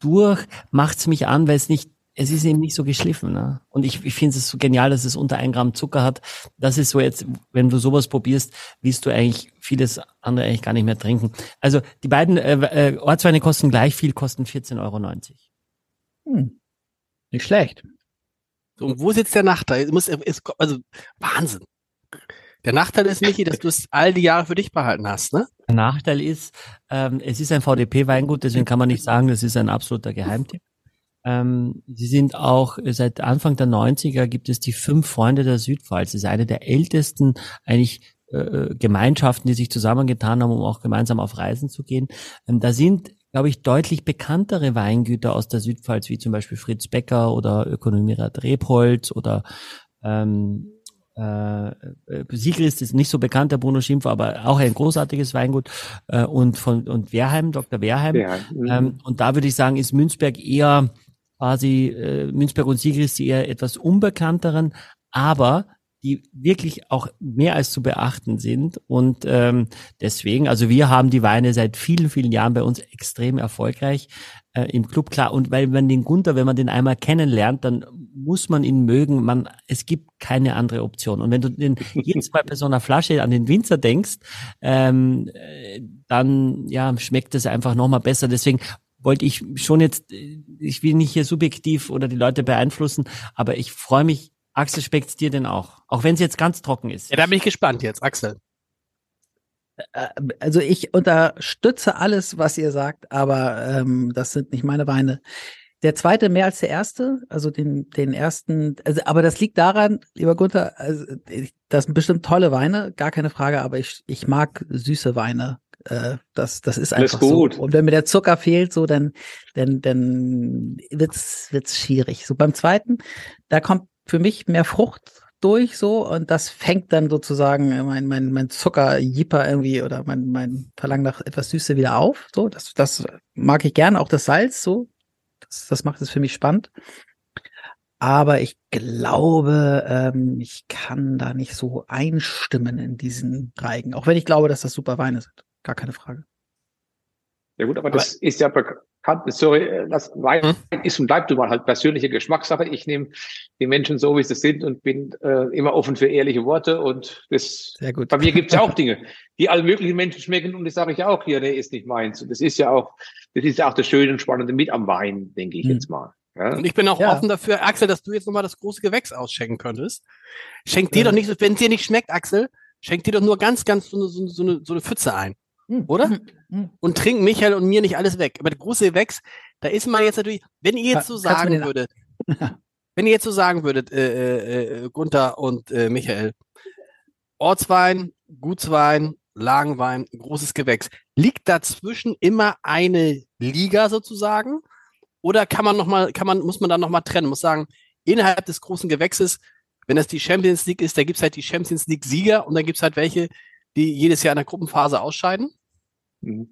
durch macht's mich an, weil es nicht, es ist eben nicht so geschliffen. Ne? Und ich, ich finde es so genial, dass es unter ein Gramm Zucker hat. Das ist so jetzt, wenn du sowas probierst, willst du eigentlich vieles andere eigentlich gar nicht mehr trinken. Also die beiden äh, äh, Ortsweine kosten gleich viel, kosten 14,90 Euro. Hm. Nicht schlecht. und wo sitzt der Nachteil? Muss, ist, also Wahnsinn. Der Nachteil ist, Michi, dass du es all die Jahre für dich behalten hast, ne? Der Nachteil ist, ähm, es ist ein VDP-Weingut, deswegen kann man nicht sagen, das ist ein absoluter Geheimtipp. Ähm, sie sind auch seit Anfang der 90er gibt es die fünf Freunde der Südpfalz. Das ist eine der ältesten eigentlich äh, äh, Gemeinschaften, die sich zusammengetan haben, um auch gemeinsam auf Reisen zu gehen. Ähm, da sind, glaube ich, deutlich bekanntere Weingüter aus der Südpfalz, wie zum Beispiel Fritz Becker oder Ökonomierat Rebholz oder ähm, äh, Siegrist ist nicht so bekannt, der Bruno Schimpfer, aber auch ein großartiges Weingut äh, und von und Wehrheim, Dr. Wehrheim. Ja. Mhm. Ähm, und da würde ich sagen, ist Münzberg eher quasi äh, Münzberg und Siegrist die eher etwas unbekannteren, aber die wirklich auch mehr als zu beachten sind. Und ähm, deswegen, also wir haben die Weine seit vielen, vielen Jahren bei uns extrem erfolgreich äh, im Club, klar. Und weil man den Gunther, wenn man den einmal kennenlernt, dann muss man ihn mögen. Man, es gibt keine andere Option. Und wenn du den *laughs* jedes Mal bei so einer Flasche an den Winzer denkst, ähm, äh, dann ja schmeckt es einfach nochmal besser. Deswegen wollte ich schon jetzt, ich will nicht hier subjektiv oder die Leute beeinflussen, aber ich freue mich Axel, schmeckt's dir denn auch? Auch wenn es jetzt ganz trocken ist. Ja, da bin ich gespannt jetzt, Axel. Äh, also ich unterstütze alles, was ihr sagt, aber ähm, das sind nicht meine Weine. Der zweite mehr als der erste, also den, den ersten, also, aber das liegt daran, lieber Gunther, also, das sind bestimmt tolle Weine, gar keine Frage, aber ich, ich mag süße Weine. Äh, das, das ist einfach so. Und wenn mir der Zucker fehlt, so, dann, dann, dann wird's, wird's schwierig. So beim zweiten, da kommt für mich mehr Frucht durch so und das fängt dann sozusagen mein mein mein Zucker-Jipper irgendwie oder mein mein Verlangen nach etwas Süße wieder auf. So, das das mag ich gern, auch das Salz so. Das, das macht es für mich spannend. Aber ich glaube, ähm, ich kann da nicht so einstimmen in diesen Reigen, auch wenn ich glaube, dass das super Weine sind. Gar keine Frage. Ja gut, aber, aber das ist ja kann, sorry, äh, das Wein hm? ist und bleibt immer halt persönliche Geschmackssache. Ich nehme die Menschen so, wie sie sind und bin äh, immer offen für ehrliche Worte und das, Sehr gut. bei mir gibt es ja auch Dinge, die allen möglichen Menschen schmecken und das sage ich auch hier, nee, ist nicht meins. Und das ist ja auch, das ist ja auch das Schöne und Spannende mit am Wein, denke ich hm. jetzt mal. Ja. Und ich bin auch ja. offen dafür, Axel, dass du jetzt nochmal das große Gewächs ausschenken könntest. Schenk dir ja. doch nicht, wenn es dir nicht schmeckt, Axel, schenk dir doch nur ganz, ganz so eine, so eine, so eine Pfütze ein. Hm. Oder? Hm. Hm. Und trinken Michael und mir nicht alles weg. Aber der große Wex, da ist man jetzt natürlich, wenn ihr jetzt so sagen würdet, *laughs* wenn ihr jetzt so sagen würdet, äh, äh, äh, Gunther und äh, Michael, Ortswein, Gutswein, Lagenwein, großes Gewächs, liegt dazwischen immer eine Liga sozusagen? Oder kann man noch mal, kann man, muss man dann nochmal trennen, muss sagen, innerhalb des großen Gewächses, wenn das die Champions League ist, da gibt's halt die Champions League Sieger und dann gibt's halt welche, die jedes Jahr in der Gruppenphase ausscheiden? Mhm.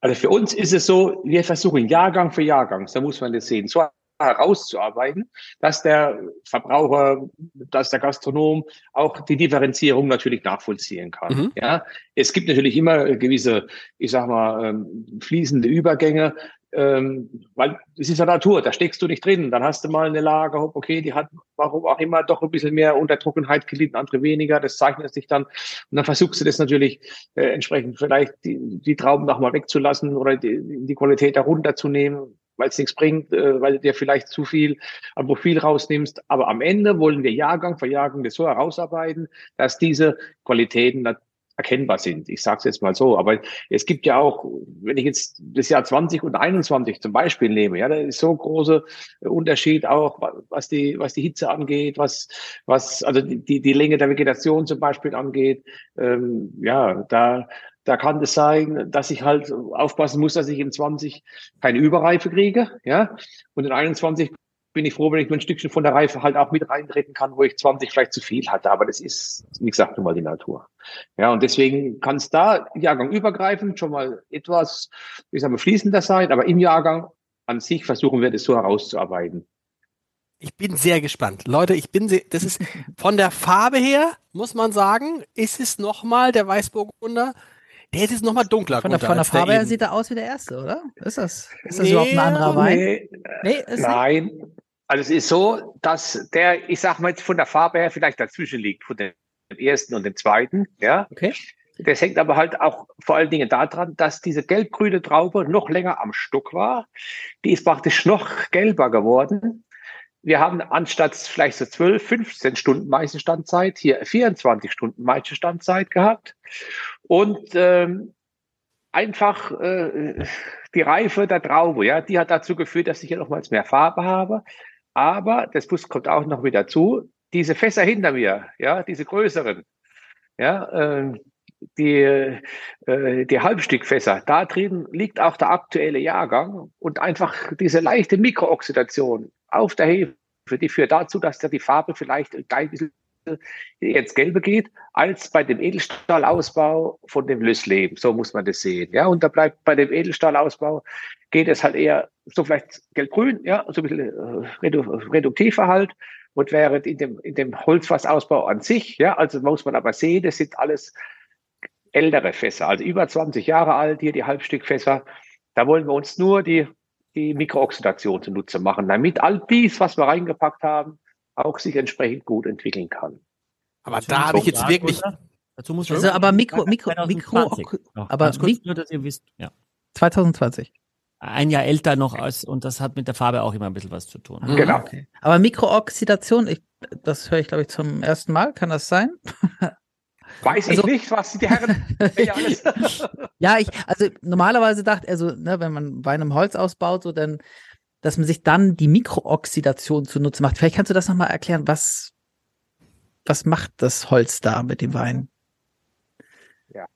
Also für uns ist es so, wir versuchen Jahrgang für Jahrgang, so muss man das sehen. So herauszuarbeiten, dass der Verbraucher, dass der Gastronom auch die Differenzierung natürlich nachvollziehen kann. Mhm. Ja, es gibt natürlich immer gewisse, ich sag mal, ähm, fließende Übergänge, ähm, weil es ist ja Natur, da steckst du nicht drin. Dann hast du mal eine Lage, okay, die hat warum auch immer doch ein bisschen mehr unter Trockenheit gelitten, andere weniger. Das zeichnet sich dann. Und dann versuchst du das natürlich äh, entsprechend vielleicht die, die Trauben nochmal wegzulassen oder die, die Qualität herunterzunehmen, weil es nichts bringt, äh, weil du dir vielleicht zu viel am Profil rausnimmst. Aber am Ende wollen wir Jahrgang für Jahrgang das so herausarbeiten, dass diese Qualitäten erkennbar sind. Ich sage es jetzt mal so. Aber es gibt ja auch, wenn ich jetzt das Jahr 20 und 21 zum Beispiel nehme, ja, da ist so ein großer Unterschied auch, was die, was die Hitze angeht, was, was, also die, die Länge der Vegetation zum Beispiel angeht. Ähm, ja, da, da kann es sein, dass ich halt aufpassen muss, dass ich in 20 keine Überreife kriege, ja, und in 21 bin ich froh, wenn ich nur ein Stückchen von der Reife halt auch mit reintreten kann, wo ich 20 vielleicht zu viel hatte. Aber das ist, wie gesagt, nun mal die Natur. Ja, und deswegen kann es da Jahrgang übergreifend schon mal etwas, ich sage mal, fließender sein, aber im Jahrgang an sich versuchen wir das so herauszuarbeiten. Ich bin sehr gespannt. Leute, ich bin sehr, das ist *laughs* von der Farbe her, muss man sagen, ist es nochmal der Weißburgunder. Der ist nochmal dunkler. Von der, von der Farbe her sieht er aus wie der erste, oder? Ist das, ist das nee, überhaupt ein anderer Wein? Nee, nee nein. Nicht? Also es ist so, dass der, ich sag mal jetzt von der Farbe her vielleicht dazwischen liegt, von dem ersten und dem zweiten, ja. Okay. Das hängt aber halt auch vor allen Dingen daran, dass diese gelbgrüne Traube noch länger am Stock war. Die ist praktisch noch gelber geworden. Wir haben anstatt vielleicht so 12, 15 Stunden Meißenstandzeit hier 24 Stunden Meißenstandzeit gehabt. Und ähm, einfach äh, die Reife der Traube, ja, die hat dazu geführt, dass ich hier nochmals mehr Farbe habe. Aber das Bus kommt auch noch wieder zu. Diese Fässer hinter mir, ja, diese größeren, ja, äh, die, äh, die Halbstückfässer, da drin liegt auch der aktuelle Jahrgang und einfach diese leichte Mikrooxidation auf der Hefe, die führt dazu, dass da die Farbe vielleicht ein bisschen jetzt gelbe geht, als bei dem Edelstahlausbau von dem Lössleben. So muss man das sehen. Ja, und da bleibt bei dem Edelstahlausbau geht es halt eher so vielleicht gelbgrün, ja, so ein bisschen äh, reduktiver halt. Und während in dem, in dem Holzfassausbau an sich, ja, also muss man aber sehen, das sind alles ältere Fässer, also über 20 Jahre alt, hier die Halbstückfässer. Da wollen wir uns nur die, die Mikrooxidation zunutze machen, damit all dies, was wir reingepackt haben, auch sich entsprechend gut entwickeln kann. Aber da habe ich jetzt wirklich. Dazu muss also, aber Mikro, Mikro, Mikro, aber kurz, nur, dass ihr wisst, ja. 2020. Ein Jahr älter noch als, und das hat mit der Farbe auch immer ein bisschen was zu tun. Mhm. Genau. Okay. Aber Mikrooxidation, ich, das höre ich, glaube ich, zum ersten Mal. Kann das sein? *laughs* Weiß also, ich nicht, was die Herren *laughs* ja, ich, also normalerweise dachte, also, ne, wenn man Wein im Holz ausbaut, so dann dass man sich dann die Mikrooxidation zunutze macht. Vielleicht kannst du das nochmal erklären, was, was macht das Holz da mit dem Wein? Ja,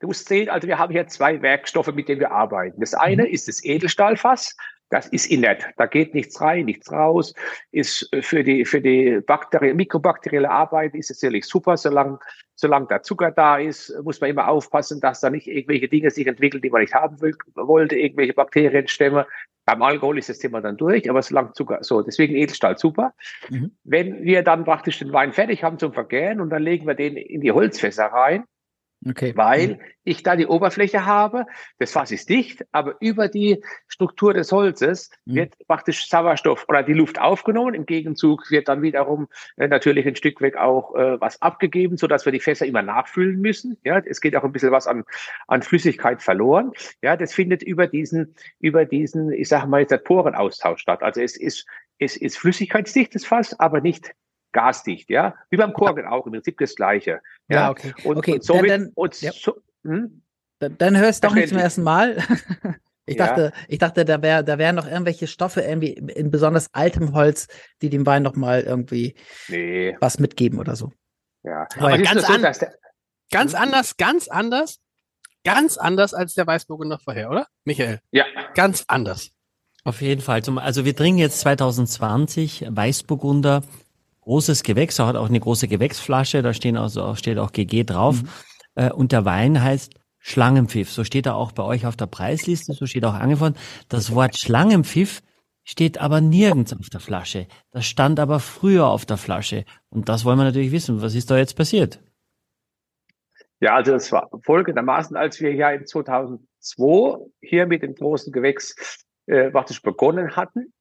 du musst sehen, also wir haben hier zwei Werkstoffe, mit denen wir arbeiten. Das eine mhm. ist das Edelstahlfass. Das ist inert. Da geht nichts rein, nichts raus. Ist für die, für die Bakterie, mikrobakterielle Arbeit ist es sicherlich super, solange, solange der Zucker da ist, muss man immer aufpassen, dass da nicht irgendwelche Dinge sich entwickeln, die man nicht haben will, wollte, irgendwelche Bakterienstämme. Beim Alkohol ist das Thema dann durch, aber solange Zucker, so, deswegen Edelstahl super. Mhm. Wenn wir dann praktisch den Wein fertig haben zum Vergären und dann legen wir den in die Holzfässer rein, Okay. Weil mhm. ich da die Oberfläche habe, das Fass ist dicht, aber über die Struktur des Holzes mhm. wird praktisch Sauerstoff oder die Luft aufgenommen. Im Gegenzug wird dann wiederum äh, natürlich ein Stück weg auch äh, was abgegeben, so dass wir die Fässer immer nachfüllen müssen. Ja, es geht auch ein bisschen was an, an Flüssigkeit verloren. Ja, das findet über diesen, über diesen, ich sage mal jetzt, Porenaustausch statt. Also es ist, es ist flüssigkeitsdichtes Fass, aber nicht gasdicht, ja. Wie beim Korken auch, im Prinzip das Gleiche. Ja, ja okay. Und, okay. und somit, dann, und ja. so, hm? dann, dann hörst du doch nicht zum ersten Mal. *laughs* Ich ja. dachte, ich dachte, da wäre, da wären noch irgendwelche Stoffe irgendwie in besonders altem Holz, die dem Wein noch mal irgendwie nee. was mitgeben oder so. Ja, aber, aber ganz, an, so, ganz hm? anders, ganz anders, ganz anders als der Weißburger noch vorher, oder? Michael? Ja. Ganz anders. Auf jeden Fall. Also wir trinken jetzt 2020 Weißburgunder großes Gewächs, er hat auch eine große Gewächsflasche, da stehen also, steht auch GG drauf. Mhm. Äh, und der Wein heißt Schlangenpfiff. So steht er auch bei euch auf der Preisliste, so steht auch angefangen. Das Wort Schlangenpfiff steht aber nirgends auf der Flasche. Das stand aber früher auf der Flasche. Und das wollen wir natürlich wissen. Was ist da jetzt passiert? Ja, also das war folgendermaßen, als wir ja in 2002 hier mit dem großen Gewächs äh, praktisch begonnen hatten.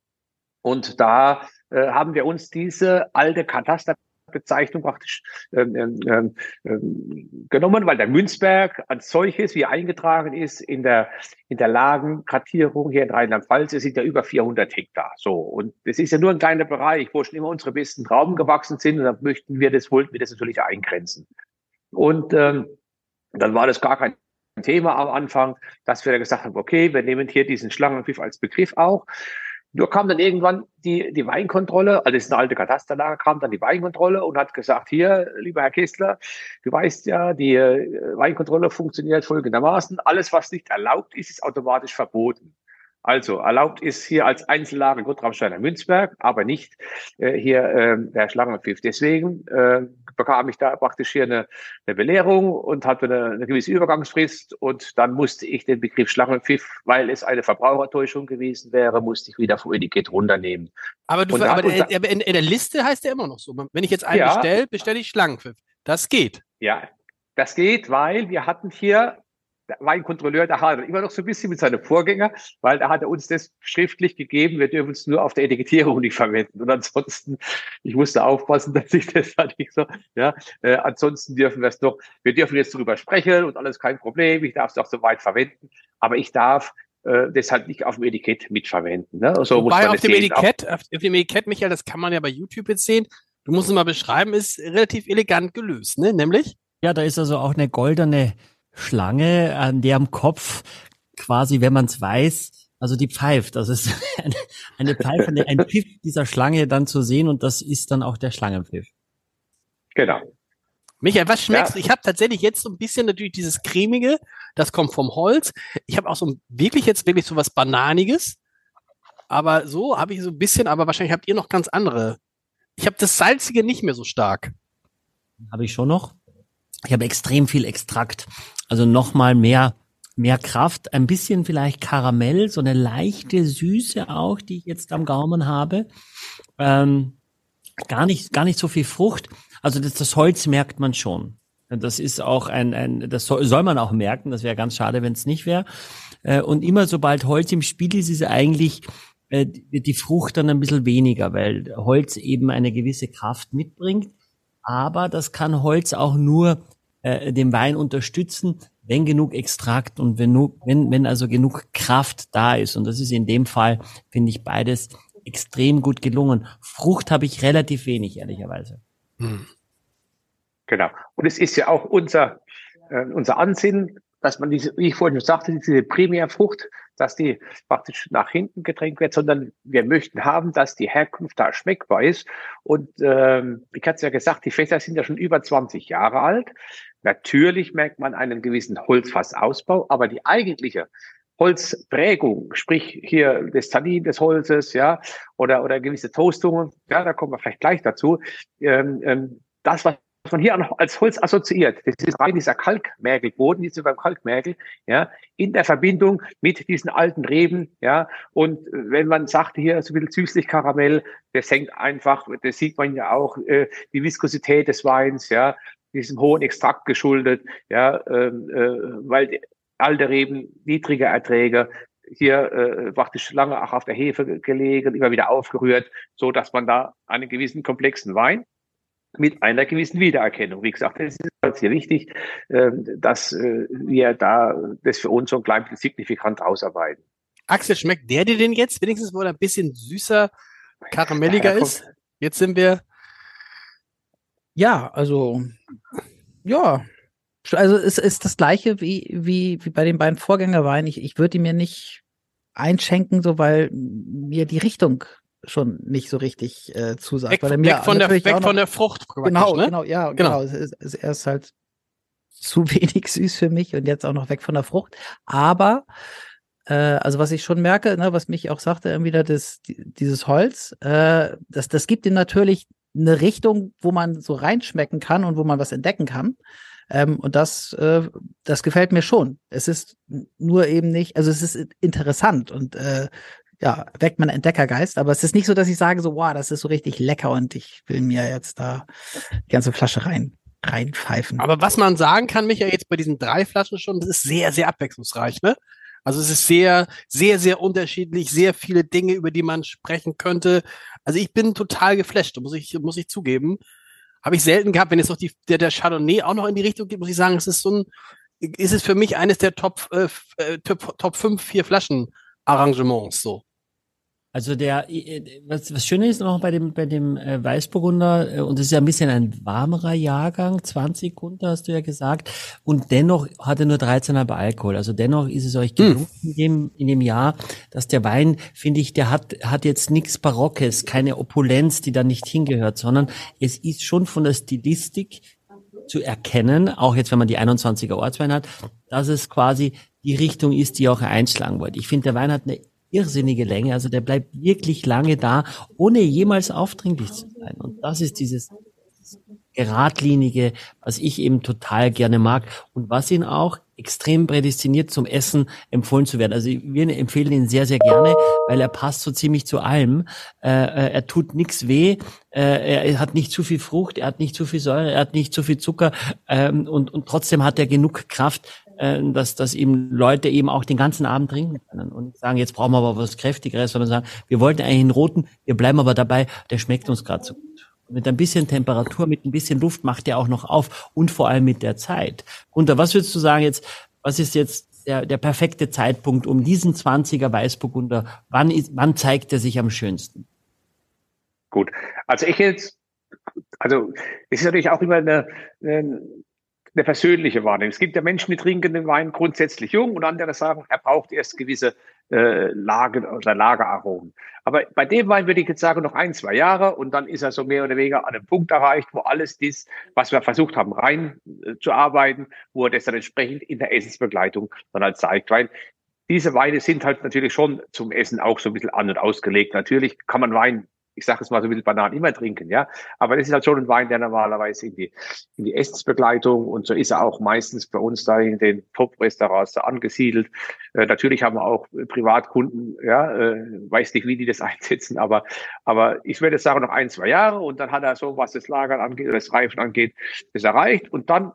Und da äh, haben wir uns diese alte Katasterbezeichnung praktisch ähm, ähm, ähm, ähm, genommen, weil der Münzberg als solches, wie er eingetragen ist in der, in der Lagenkartierung hier in Rheinland-Pfalz, es sind ja über 400 Hektar. So. Und das ist ja nur ein kleiner Bereich, wo schon immer unsere besten Trauben gewachsen sind. Und da möchten wir das, wollten wir das natürlich eingrenzen. Und ähm, dann war das gar kein Thema am Anfang, dass wir gesagt haben, okay, wir nehmen hier diesen Schlangenpfiff als Begriff auch. Nur kam dann irgendwann die, die Weinkontrolle, also das ist eine alte Katasterlage, kam dann die Weinkontrolle und hat gesagt, hier, lieber Herr Kistler, du weißt ja, die äh, Weinkontrolle funktioniert folgendermaßen, alles, was nicht erlaubt ist, ist automatisch verboten. Also erlaubt ist hier als Einzellage Gottraumsteiner Münzberg, aber nicht äh, hier äh, der Schlangenpfiff. Deswegen äh, bekam ich da praktisch hier eine, eine Belehrung und hatte eine, eine gewisse Übergangsfrist und dann musste ich den Begriff Schlangenpfiff, weil es eine Verbrauchertäuschung gewesen wäre, musste ich wieder vom Etikett runternehmen. Aber, du, aber in, in, in, der Liste heißt der immer noch so. Wenn ich jetzt einen ja, bestelle, bestelle ich Schlangenpfiff. Das geht. Ja, das geht, weil wir hatten hier der Weinkontrolleur, der hadert immer noch so ein bisschen mit seinem Vorgänger, weil da hat er uns das schriftlich gegeben, wir dürfen es nur auf der Etikettierung nicht verwenden. Und ansonsten, ich musste aufpassen, *laughs* dass ich das halt nicht so, ja, äh, ansonsten dürfen wir es noch, wir dürfen jetzt darüber sprechen und alles kein Problem, ich darf es auch so weit verwenden, aber ich darf äh, das halt nicht auf dem Etikett mitverwenden. Ne? So Wobei muss man auf dem Etikett, auf dem Etikett, Michael, das kann man ja bei YouTube jetzt sehen, du musst es mal beschreiben, ist relativ elegant gelöst, ne? Nämlich? Ja, da ist also auch eine goldene Schlange, an deren Kopf quasi, wenn man es weiß, also die pfeift. Das ist *laughs* eine, eine Pfeife, ein Pfiff dieser Schlange dann zu sehen und das ist dann auch der Schlangenpfiff. Genau. Michael, was schmeckst du? Ich habe tatsächlich jetzt so ein bisschen natürlich dieses cremige, das kommt vom Holz. Ich habe auch so wirklich jetzt wirklich so was bananiges, aber so habe ich so ein bisschen, aber wahrscheinlich habt ihr noch ganz andere. Ich habe das salzige nicht mehr so stark. Habe ich schon noch. Ich habe extrem viel Extrakt. Also nochmal mehr, mehr Kraft, ein bisschen vielleicht Karamell, so eine leichte Süße auch, die ich jetzt am Gaumen habe. Ähm, gar nicht, gar nicht so viel Frucht. Also das, das Holz merkt man schon. Das ist auch ein, ein das soll, soll man auch merken. Das wäre ganz schade, wenn es nicht wäre. Äh, und immer sobald Holz im Spiel ist, ist eigentlich äh, die Frucht dann ein bisschen weniger, weil Holz eben eine gewisse Kraft mitbringt. Aber das kann Holz auch nur äh, den Wein unterstützen, wenn genug Extrakt und wenn, wenn, wenn also genug Kraft da ist. Und das ist in dem Fall, finde ich, beides extrem gut gelungen. Frucht habe ich relativ wenig, ehrlicherweise. Hm. Genau. Und es ist ja auch unser, äh, unser Ansinnen, dass man diese, wie ich vorhin schon sagte, diese Primärfrucht, dass die praktisch nach hinten getränkt wird, sondern wir möchten haben, dass die Herkunft da schmeckbar ist. Und ähm, ich hatte es ja gesagt, die Fässer sind ja schon über 20 Jahre alt. Natürlich merkt man einen gewissen Holzfassausbau, aber die eigentliche Holzprägung, sprich hier das Tannin des Holzes, ja, oder, oder gewisse Toastungen, ja, da kommen wir vielleicht gleich dazu. Ähm, ähm, das, was man hier noch als Holz assoziiert, das ist rein dieser Kalkmergelboden, die sind beim Kalkmergel, ja, in der Verbindung mit diesen alten Reben, ja, und wenn man sagt, hier so ein bisschen süßlich Karamell, das hängt einfach, das sieht man ja auch, äh, die Viskosität des Weins, ja, diesem hohen Extrakt geschuldet, ja, ähm, äh, weil alte Reben niedrige Erträge hier äh, praktisch lange auch auf der Hefe gelegen, immer wieder aufgerührt, so dass man da einen gewissen komplexen Wein mit einer gewissen Wiedererkennung. Wie gesagt, es ist halt sehr wichtig, äh, dass äh, wir da das für uns so ein klein bisschen signifikant ausarbeiten. Axel, schmeckt der dir denn jetzt wenigstens, wo er ein bisschen süßer, karamelliger ja, ist? Jetzt sind wir ja, also ja. Also es ist das gleiche wie, wie, wie bei den beiden Vorgängerweinen. Ich, ich würde die mir nicht einschenken, so weil mir die Richtung schon nicht so richtig äh, zusagt. Weg, weil er mir weg, von, der, weg von der Frucht. Genau, ne? genau, ja, genau. genau. Es ist, halt zu *laughs* wenig süß für mich und jetzt auch noch weg von der Frucht. Aber äh, also was ich schon merke, ne, was mich auch sagte, irgendwie das, dieses Holz, äh, das, das gibt ihm natürlich eine Richtung, wo man so reinschmecken kann und wo man was entdecken kann. Ähm, und das, äh, das gefällt mir schon. Es ist nur eben nicht, also es ist interessant und äh, ja, weckt man Entdeckergeist. Aber es ist nicht so, dass ich sage so, wow, das ist so richtig lecker und ich will mir jetzt da die ganze Flasche rein reinpfeifen. Aber was man sagen kann, Michael, jetzt bei diesen drei Flaschen schon, das ist sehr, sehr abwechslungsreich, ne? Also es ist sehr, sehr, sehr unterschiedlich, sehr viele Dinge, über die man sprechen könnte. Also ich bin total geflasht, muss ich, muss ich zugeben. Habe ich selten gehabt, wenn jetzt noch die, der, der Chardonnay auch noch in die Richtung geht, muss ich sagen, es ist so ein, ist es für mich eines der Top, äh, äh Top, Top 5, 4 Flaschen Arrangements, so. Also der, was, was schön ist noch bei dem, bei dem äh, Weißburgunder, äh, und das ist ja ein bisschen ein warmerer Jahrgang, 20 Kunter hast du ja gesagt, und dennoch hat er nur 13,5 Alkohol. Also dennoch ist es euch gelungen hm. in, dem, in dem Jahr, dass der Wein, finde ich, der hat, hat jetzt nichts Barockes, keine Opulenz, die da nicht hingehört, sondern es ist schon von der Stilistik zu erkennen, auch jetzt, wenn man die 21er Ortswein hat, dass es quasi die Richtung ist, die auch einschlagen wollte. Ich finde, der Wein hat eine irrsinnige Länge. Also der bleibt wirklich lange da, ohne jemals aufdringlich zu sein. Und das ist dieses geradlinige, was ich eben total gerne mag und was ihn auch extrem prädestiniert zum Essen empfohlen zu werden. Also wir empfehlen ihn sehr, sehr gerne, weil er passt so ziemlich zu allem. Äh, äh er tut nichts weh, äh, er hat nicht zu viel Frucht, er hat nicht zu viel Säure, er hat nicht zu viel Zucker ähm, und, und trotzdem hat er genug Kraft, äh, dass, dass eben Leute eben auch den ganzen Abend trinken können und sagen, jetzt brauchen wir aber was Kräftigeres, sondern sagen, wir wollten eigentlich einen roten, wir bleiben aber dabei, der schmeckt uns gerade so gut. Mit ein bisschen Temperatur, mit ein bisschen Luft macht der auch noch auf und vor allem mit der Zeit. Gunter, was würdest du sagen jetzt, was ist jetzt der, der perfekte Zeitpunkt um diesen 20er Weißburgunder? Wann, ist, wann zeigt er sich am schönsten? Gut, also ich jetzt, also es ist natürlich auch immer eine, eine eine persönliche Wahrnehmung. Es gibt ja Menschen, die trinken den Wein grundsätzlich jung und andere sagen, er braucht erst gewisse äh, Lagen oder Lageraromen. Aber bei dem Wein würde ich jetzt sagen, noch ein, zwei Jahre und dann ist er so mehr oder weniger an einem Punkt erreicht, wo alles dies, was wir versucht haben, rein äh, wo er das dann entsprechend in der Essensbegleitung dann halt zeigt. Weil diese Weine sind halt natürlich schon zum Essen auch so ein bisschen an und ausgelegt. Natürlich kann man Wein ich sage es mal so ein bisschen banal, immer trinken, ja. Aber das ist halt schon ein Wein, der normalerweise in die, in die Essensbegleitung und so ist er auch meistens bei uns da in den Top-Restaurants angesiedelt. Äh, natürlich haben wir auch Privatkunden, ja, äh, weiß nicht, wie die das *laughs* einsetzen, aber, aber ich würde sagen, noch ein, zwei Jahre und dann hat er so, was das Lagern angeht, das Reifen angeht, das erreicht und dann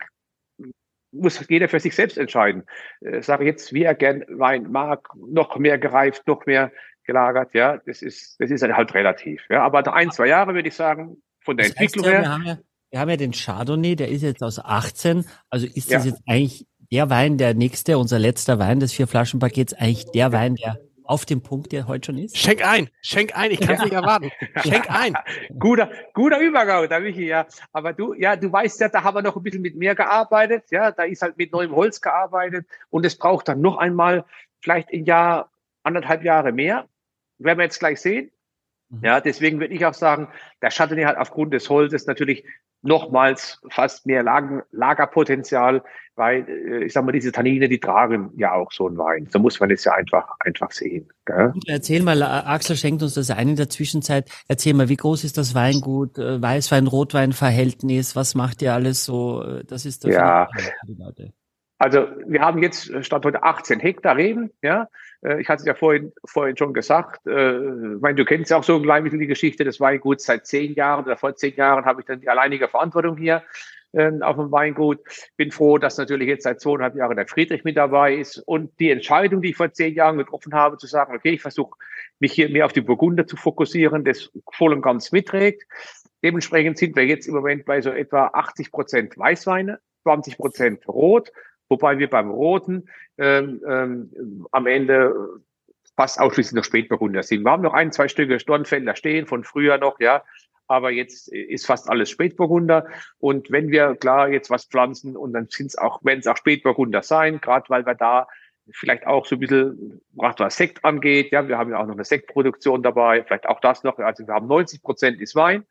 muss jeder für sich selbst entscheiden. Äh, sage jetzt, wie er gern Wein mag, noch mehr gereift, noch mehr gelagert, ja, das ist, das ist halt relativ. Ja, aber ein, zwei Jahre würde ich sagen, von der das Entwicklung ja, her. Wir haben ja, wir haben ja den Chardonnay, der ist jetzt aus 18. Also ist das ja. jetzt eigentlich der Wein, der nächste, unser letzter Wein des Vier-Flaschen-Pakets, eigentlich der Wein, der auf dem Punkt, der heute schon ist? Schenk ein, schenk ein, ich kann es ja. *laughs* nicht erwarten. Schenk ein. *laughs* guter, guter Übergang, da Michi, ja. Aber du, ja, du weißt ja, da haben wir noch ein bisschen mit mehr gearbeitet, ja, da ist halt mit neuem Holz gearbeitet und es braucht dann noch einmal vielleicht ein Jahr, anderthalb Jahre mehr. Werden wir jetzt gleich sehen. Mhm. Ja, deswegen würde ich auch sagen, der Chardonnay hat aufgrund des Holzes natürlich nochmals fast mehr Lager, Lagerpotenzial, weil äh, ich sag mal, diese Tannine, die tragen ja auch so einen Wein. So muss man es ja einfach, einfach sehen. Gell? Erzähl mal, Axel schenkt uns das ein in der Zwischenzeit. Erzähl mal, wie groß ist das Weingut, äh, Weißwein, Rotwein-Verhältnis? Was macht ihr alles so? Das ist das ja. Also wir haben jetzt statt heute 18 Hektar Reben, ja. Äh, ich hatte es ja vorhin, vorhin schon gesagt, äh, ich meine, du kennst ja auch so ein klein bisschen die Geschichte des Weinguts. Seit zehn Jahren oder vor zehn Jahren habe ich dann die alleinige Verantwortung hier äh, auf dem Weingut. Bin froh, dass natürlich jetzt seit zweieinhalb Jahren der Friedrich mit dabei ist. Und die Entscheidung, die ich vor zehn Jahren getroffen habe, zu sagen, okay, ich versuche mich hier mehr auf die Burgunder zu fokussieren, das voll und ganz mitträgt. Dementsprechend sind wir jetzt im Moment bei so etwa 80 Prozent Weißweine, 20 Prozent Rot wobei wir beim Roten ähm, ähm, am Ende fast ausschließlich noch Spätburgunder sind. Wir haben noch ein, zwei Stücke Stornfelder stehen von früher noch, ja, aber jetzt ist fast alles Spätburgunder. Und wenn wir klar jetzt was pflanzen und dann sind es auch, wenn es auch Spätburgunder sein, gerade weil wir da vielleicht auch so ein bisschen, was Sekt angeht, ja, wir haben ja auch noch eine Sektproduktion dabei, vielleicht auch das noch, also wir haben 90 Prozent ist Wein,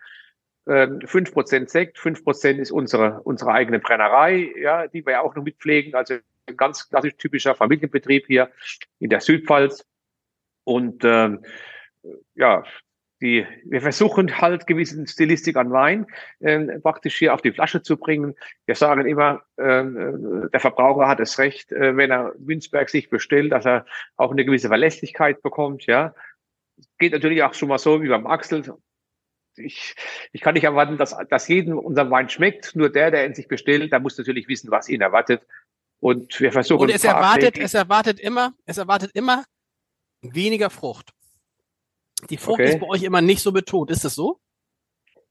fünf Prozent Sekt, fünf Prozent ist unsere, unsere eigene Brennerei, ja, die wir ja auch noch mitpflegen. Also ein ganz klassisch typischer Familienbetrieb hier in der Südpfalz. Und ähm, ja, die, wir versuchen halt gewissen Stilistik an Wein äh, praktisch hier auf die Flasche zu bringen. Wir sagen immer, äh, der Verbraucher hat es recht, äh, wenn er Winsberg sich bestellt, dass er auch eine gewisse Verlässlichkeit bekommt, ja. geht natürlich auch schon mal so wie beim Axel. Ich, ich kann nicht erwarten, dass, dass jedem unser Wein schmeckt. Nur der, der ihn sich bestellt, der muss natürlich wissen, was ihn erwartet. Und wir versuchen. Und es erwartet, es erwartet immer, es erwartet immer weniger Frucht. Die Frucht Okay. ist bei euch immer nicht so betont. Ist das so?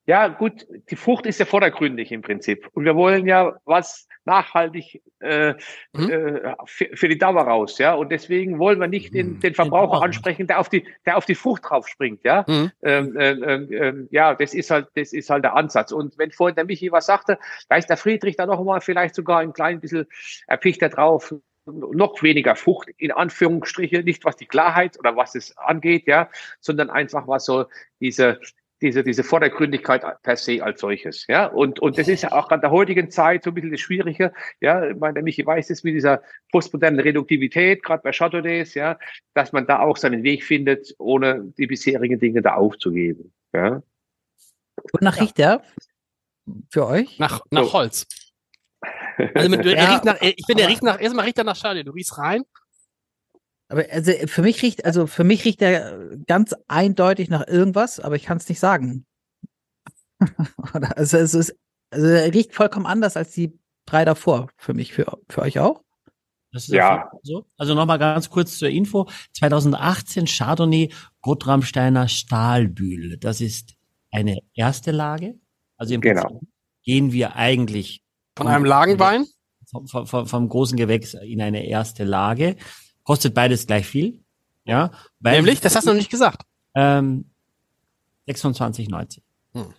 Ja, gut, die Frucht ist ja vordergründig im Prinzip. Und wir wollen ja was nachhaltig äh, Mhm. äh, für, für die Dauer raus, ja. Und deswegen wollen wir nicht den, Mhm. den Verbraucher ansprechen, der auf die, der auf die Frucht drauf springt, ja. Mhm. Ähm, ähm, ähm, ähm, ja, das ist halt, das ist halt der Ansatz. Und wenn vorhin der Michi was sagte, da ist der Friedrich da noch mal vielleicht sogar ein klein bisschen erpichter drauf, noch weniger Frucht, in Anführungsstriche, nicht was die Klarheit oder was es angeht, ja, sondern einfach was so diese, diese, diese Vordergründigkeit per se als solches, ja. Und, und das ist ja auch an der heutigen Zeit so ein bisschen das Schwierige, ja. Ich meine, der Michi weiß es mit dieser postmodernen Reduktivität, gerade bei Chardonnays, ja, dass man da auch seinen Weg findet, ohne die bisherigen Dinge da aufzugeben, ja. Wonach Ja. riecht der für euch? Nach, nach So. Holz. *laughs* Also mit, er Ja, riecht nach, ich finde, er aber- riecht nach, erstmal riecht er nach Schade. Du riechst rein. Aber also für mich riecht, also für mich riecht der ganz eindeutig nach irgendwas, aber ich kann es nicht sagen. *laughs* Also es ist, also er riecht vollkommen anders als die drei davor. Für mich, für, für euch auch. Das ist Ja. so. Also nochmal ganz kurz zur Info. 2018 Chardonnay Grottramsteiner Stahlbühl. Das ist eine erste Lage. Also im Genau. Prinzip gehen wir eigentlich Von einem Lagenwein. vom, vom, vom vom großen Gewächs in eine erste Lage. Kostet beides gleich viel. Ja, weil, Nämlich, das hast du noch nicht gesagt. ähm, 26,90. Hm.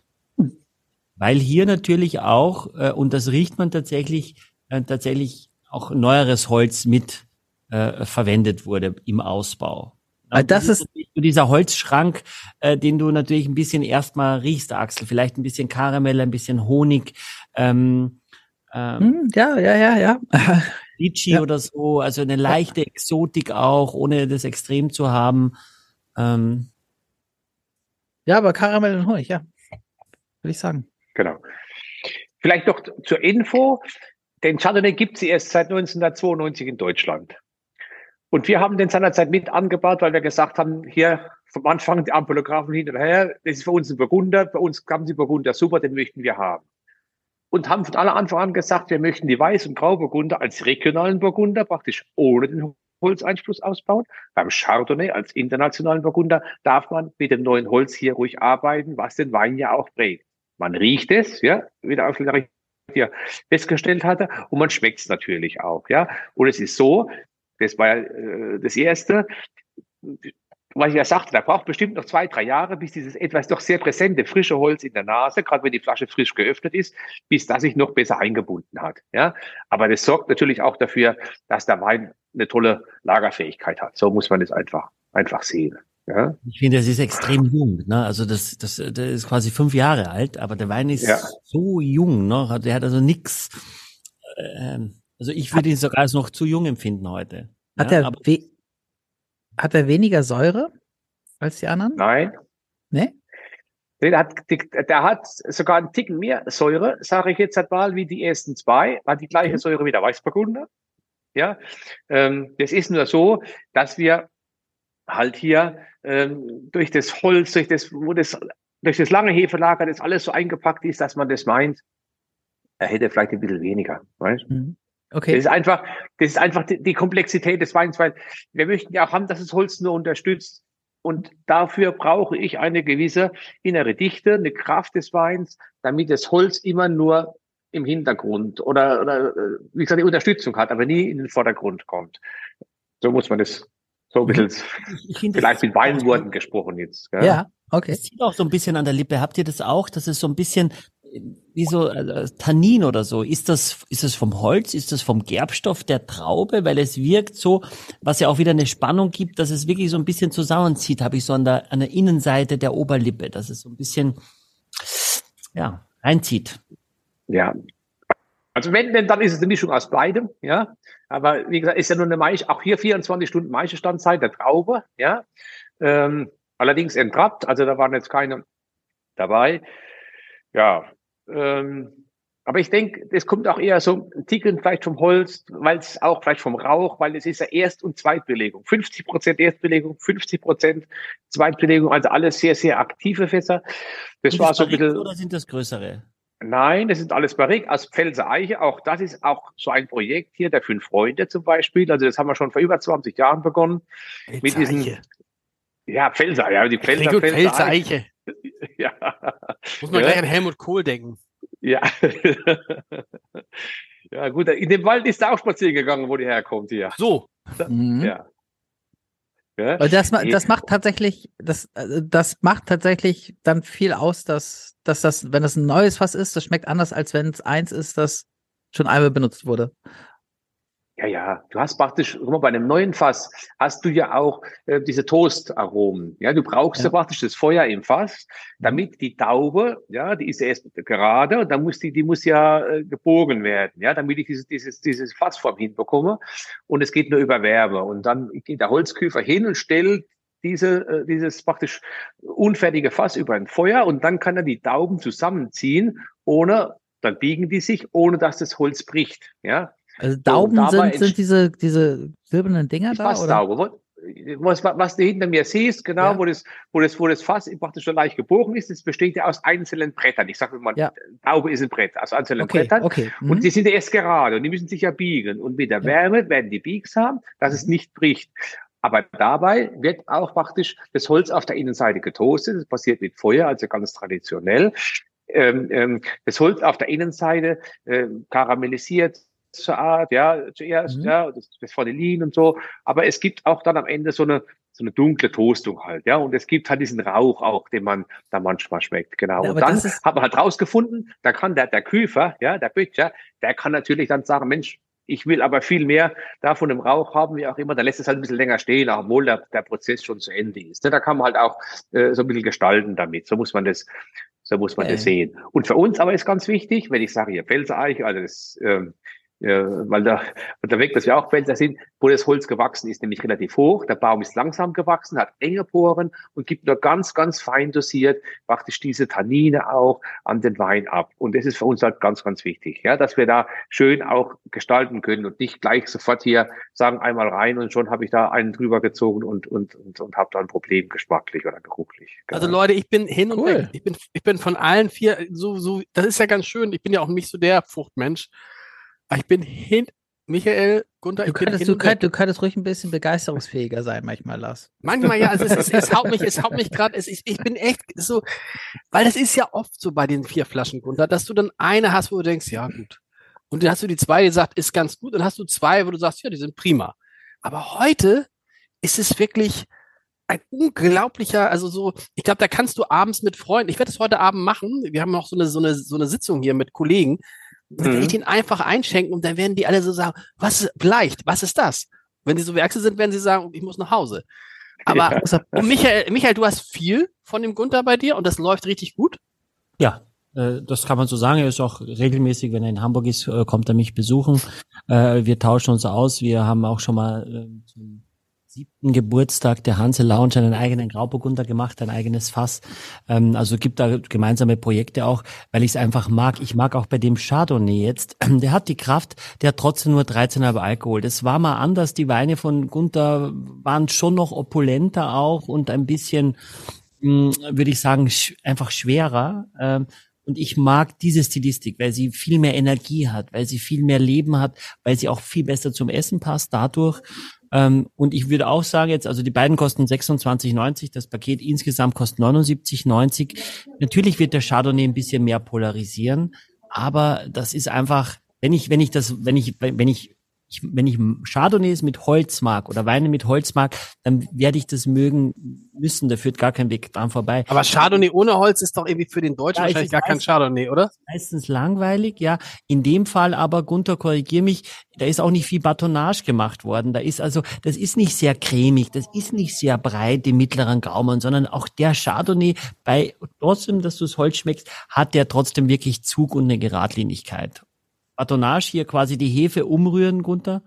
Weil hier natürlich auch, äh, und das riecht man tatsächlich, äh, tatsächlich auch neueres Holz mit äh, verwendet wurde im Ausbau. Weil das ist- dieser Holzschrank, äh, den du natürlich ein bisschen erstmal riechst, Axel. Vielleicht ein bisschen Karamell, ein bisschen Honig, ähm, ähm, Hm, ja, ja, ja, ja. Litchi Ja. oder so, also eine leichte Exotik auch, ohne das extrem zu haben. Ähm, ja, aber Karamell und Honig, ja. Würde ich sagen. Genau. Vielleicht noch zur Info. Den Chardonnay gibt es erst seit 1992 in Deutschland. Und wir haben den seinerzeit mit angebaut, weil wir gesagt haben, hier vom Anfang die Ampelographen hinterher, das ist für uns ein Burgunder, bei uns kamen die Burgunder super, den möchten wir haben. Und haben von aller Anfang an gesagt, wir möchten die Weiß- und Grauburgunder als regionalen Burgunder praktisch ohne den Holzeinfluss ausbauen. Beim Chardonnay als internationalen Burgunder darf man mit dem neuen Holz hier ruhig arbeiten, was den Wein ja auch prägt. Man riecht es, ja, wie der Aufschlag hier festgestellt hatte, und man schmeckt es natürlich auch, ja. Und es ist so, das war ja äh, das Erste, was ich ja sagte, da braucht bestimmt noch zwei, drei Jahre, bis dieses etwas doch sehr präsente frische Holz in der Nase, gerade wenn die Flasche frisch geöffnet ist, bis das sich noch besser eingebunden hat. Ja, aber das sorgt natürlich auch dafür, dass der Wein eine tolle Lagerfähigkeit hat. So muss man es einfach einfach sehen. Ja, ich finde, das ist extrem jung. Ne? Also das, das, das ist quasi fünf Jahre alt, aber der Wein ist Ja. so jung. Ne? Der hat also nix. Ähm, also ich würde ihn sogar als noch zu jung empfinden heute. Hat, ja, er hat er weniger Säure als die anderen? nein, Nee? Der hat, der hat sogar einen Ticken mehr Säure, sage ich jetzt halt mal, wie die ersten zwei. Hat die gleiche Okay. Säure wie der Weißburgunder. Ja, ähm, das ist nur so, dass wir halt hier ähm, durch das Holz, durch das, wo das, durch das lange Hefelager, das alles so eingepackt ist, dass man das meint, er hätte vielleicht ein bisschen weniger. Weißt? Mhm. Das Okay. ist einfach, das ist einfach die, die Komplexität des Weins, weil wir möchten ja auch haben, dass das Holz nur unterstützt. Und dafür brauche ich eine gewisse innere Dichte, eine Kraft des Weins, damit das Holz immer nur im Hintergrund oder, oder äh, wie gesagt, die Unterstützung hat, aber nie in den Vordergrund kommt. So muss man das so ein bisschen, ich, ich finde, das vielleicht mit Weinworten gesprochen jetzt. gell? Ja, okay. Es zieht auch so ein bisschen an der Lippe. Habt ihr das auch? Das ist so ein bisschen wie so äh, Tannin oder so. Ist das, ist das vom Holz? Ist das vom Gerbstoff der Traube? Weil es wirkt so, was ja auch wieder eine Spannung gibt, dass es wirklich so ein bisschen zusammenzieht, habe ich so an der, an der Innenseite der Oberlippe, dass es so ein bisschen, ja, reinzieht. Ja. Also wenn, denn dann ist es eine Mischung aus beidem, ja. Aber wie gesagt, ist ja nur eine Maische, auch hier 24 Stunden Maischestandzeit der Traube, ja. Ähm, allerdings entrappt, also da waren jetzt keine dabei. Ja. Ähm, Aber ich denke, das kommt auch eher so ein Ticken vielleicht vom Holz, weil es auch vielleicht vom Rauch, weil es ist ja Erst- und Zweitbelegung. 50 Prozent Erstbelegung, 50 Prozent Zweitbelegung, also alles sehr, sehr aktive Fässer. Das Sind war das so ein bisschen. Oder sind das größere? Nein, das sind alles Barrique aus Pfälzer Eiche. Auch das ist auch so ein Projekt hier, der Fünf Freunde zum Beispiel. Also das haben wir schon vor über 20 Jahren begonnen. Mit diesen- Eiche. Ja, Pfälzer, ja, die Pfälzer, Pfälzer, Pfälzer Eiche. Eiche. *laughs* Ja. Muss man Ja. gleich an Helmut Kohl denken. Ja. *laughs* ja, gut. In dem Wald ist er auch spazieren gegangen, wo die herkommt hier. So, Mhm. Ja. Ja. Das, das macht tatsächlich, das, äh, das macht tatsächlich dann viel aus, dass, dass das, wenn das ein neues Fass ist, das schmeckt anders, als wenn es eins ist, das schon einmal benutzt wurde. Ja, ja, du hast praktisch, guck mal, bei einem neuen Fass hast du ja auch äh, diese Toastaromen. Ja, du brauchst ja. Ja. praktisch das Feuer im Fass, damit die Taube, ja, die ist ja erst gerade und dann muss die, die muss ja äh, gebogen werden, ja, damit ich dieses, dieses, dieses Fassform hinbekomme. Und es geht nur über Wärme. Und dann geht der Holzküfer hin und stellt diese, äh, dieses praktisch unfertige Fass über ein Feuer und dann kann er die Tauben zusammenziehen, ohne, dann biegen die sich, ohne dass das Holz bricht, ja. Also Dauben dabei sind, sind diese, diese silbernen Dinger da, oder? Wo- Was, was du hinter mir siehst, genau, Ja. wo, das, wo, das, wo das Fass praktisch so leicht gebogen ist, das besteht ja aus einzelnen Brettern. Ich sage mal, Ja. Taube ist ein Brett, aus einzelnen Okay, Brettern. okay. Mhm. Und die sind ja erst gerade und die müssen sich ja biegen. Und mit der Ja. Wärme werden die biegsam, dass es nicht bricht. Aber dabei wird auch praktisch das Holz auf der Innenseite getoastet. Das passiert mit Feuer, also ganz traditionell. Ähm, ähm, das Holz auf der Innenseite ähm, karamellisiert Art, ja, zuerst, Mhm. ja, das, das Vanillin und so. Aber es gibt auch dann am Ende so eine, so eine dunkle Toastung halt, ja. Und es gibt halt diesen Rauch auch, den man da manchmal schmeckt, genau. Ja, und dann das ist- hat man halt rausgefunden, da kann der, der Küfer, ja, der Butcher, der kann natürlich dann sagen, Mensch, ich will aber viel mehr davon im Rauch haben, wie auch immer, dann lässt es halt ein bisschen länger stehen, obwohl der, der Prozess schon zu Ende ist. Ne, Da kann man halt auch äh, so ein bisschen gestalten damit. So muss man das, so muss man das Okay. sehen. Und für uns aber ist ganz wichtig, wenn ich sage hier Pfälzereich, also das, ähm, äh, weil da, und da weg, dass wir auch Pfälzer sind, wo das Holz gewachsen ist, nämlich relativ hoch. Der Baum ist langsam gewachsen, hat enge Poren und gibt nur ganz, ganz fein dosiert praktisch diese Tannine auch an den Wein ab. Und das ist für uns halt ganz, ganz wichtig, ja, dass wir da schön auch gestalten können und nicht gleich sofort hier sagen, einmal rein und schon habe ich da einen drüber gezogen und, und, und, und habe da ein Problem geschmacklich oder geruchlich. Also Genau. Leute, ich bin hin und Cool. weg. Ich bin, ich bin von allen vier so, so, das ist ja ganz schön. Ich bin ja auch nicht so der Fruchtmensch. Aber ich bin hin, Michael, Gunther, Du ich könntest, du, könnt, du könntest ruhig ein bisschen begeisterungsfähiger sein, manchmal, Lars. Manchmal ja, also es, es, es haut mich, es haut mich gerade, es ist, ich bin echt so, weil das ist ja oft so bei den vier Flaschen Gunther, dass du dann eine hast, wo du denkst, ja gut. Und dann hast du die zwei, die gesagt, ist ganz gut, und dann hast du zwei, wo du sagst, ja, die sind prima. Aber heute ist es wirklich ein unglaublicher, also so, ich glaube, da kannst du abends mit Freunden, ich werde das heute Abend machen, wir haben noch so eine, so eine, so eine Sitzung hier mit Kollegen, dann werde Mhm. ich den einfach einschenken und dann werden die alle so sagen, was ist, leicht, was ist das? Wenn die so Werkse sind, werden sie sagen, ich muss nach Hause. Aber, Ja. und Michael, Michael, du hast viel von dem Gunther bei dir und das läuft richtig gut. Ja, äh, das kann man so sagen. Er ist auch regelmäßig, wenn er in Hamburg ist, äh, kommt er mich besuchen. Äh, Wir tauschen uns aus. Wir haben auch schon mal zum siebten Geburtstag der Hanse Lounge einen eigenen Grauburgunder gemacht, ein eigenes Fass. Ähm, Also gibt da gemeinsame Projekte auch, weil ich es einfach mag. Ich mag auch bei dem Chardonnay jetzt. *clears throat* Der hat die Kraft, der hat trotzdem nur 13,5 Alkohol. Das war mal anders. Die Weine von Gunther waren schon noch opulenter auch und ein bisschen mh, würde ich sagen, einfach schwerer. Ähm, und ich mag diese Stilistik, weil sie viel mehr Energie hat, weil sie viel mehr Leben hat, weil sie auch viel besser zum Essen passt dadurch. Ähm, und ich würde auch sagen jetzt, also die beiden kosten 26,90, das Paket insgesamt kostet 79,90. Natürlich wird der Chardonnay ein bisschen mehr polarisieren, aber das ist einfach, wenn ich, wenn ich das, wenn ich, wenn ich ich, wenn ich Chardonnays mit Holz mag oder Weine mit Holz mag, dann werde ich das mögen müssen. Da führt gar kein Weg dran vorbei. Aber Chardonnay ohne Holz ist doch irgendwie für den Deutschen Ja, ich wahrscheinlich gar kein. Chardonnay, oder? Meistens langweilig, ja. In dem Fall aber, Gunther, korrigier mich, da ist auch nicht viel Batonage gemacht worden. Da ist also, das ist nicht sehr cremig, das ist nicht sehr breit im mittleren Gaumen, sondern auch der Chardonnay, bei trotzdem, dass du das Holz schmeckst, hat der trotzdem wirklich Zug und eine Geradlinigkeit. Batonage hier quasi die Hefe umrühren, Gunther.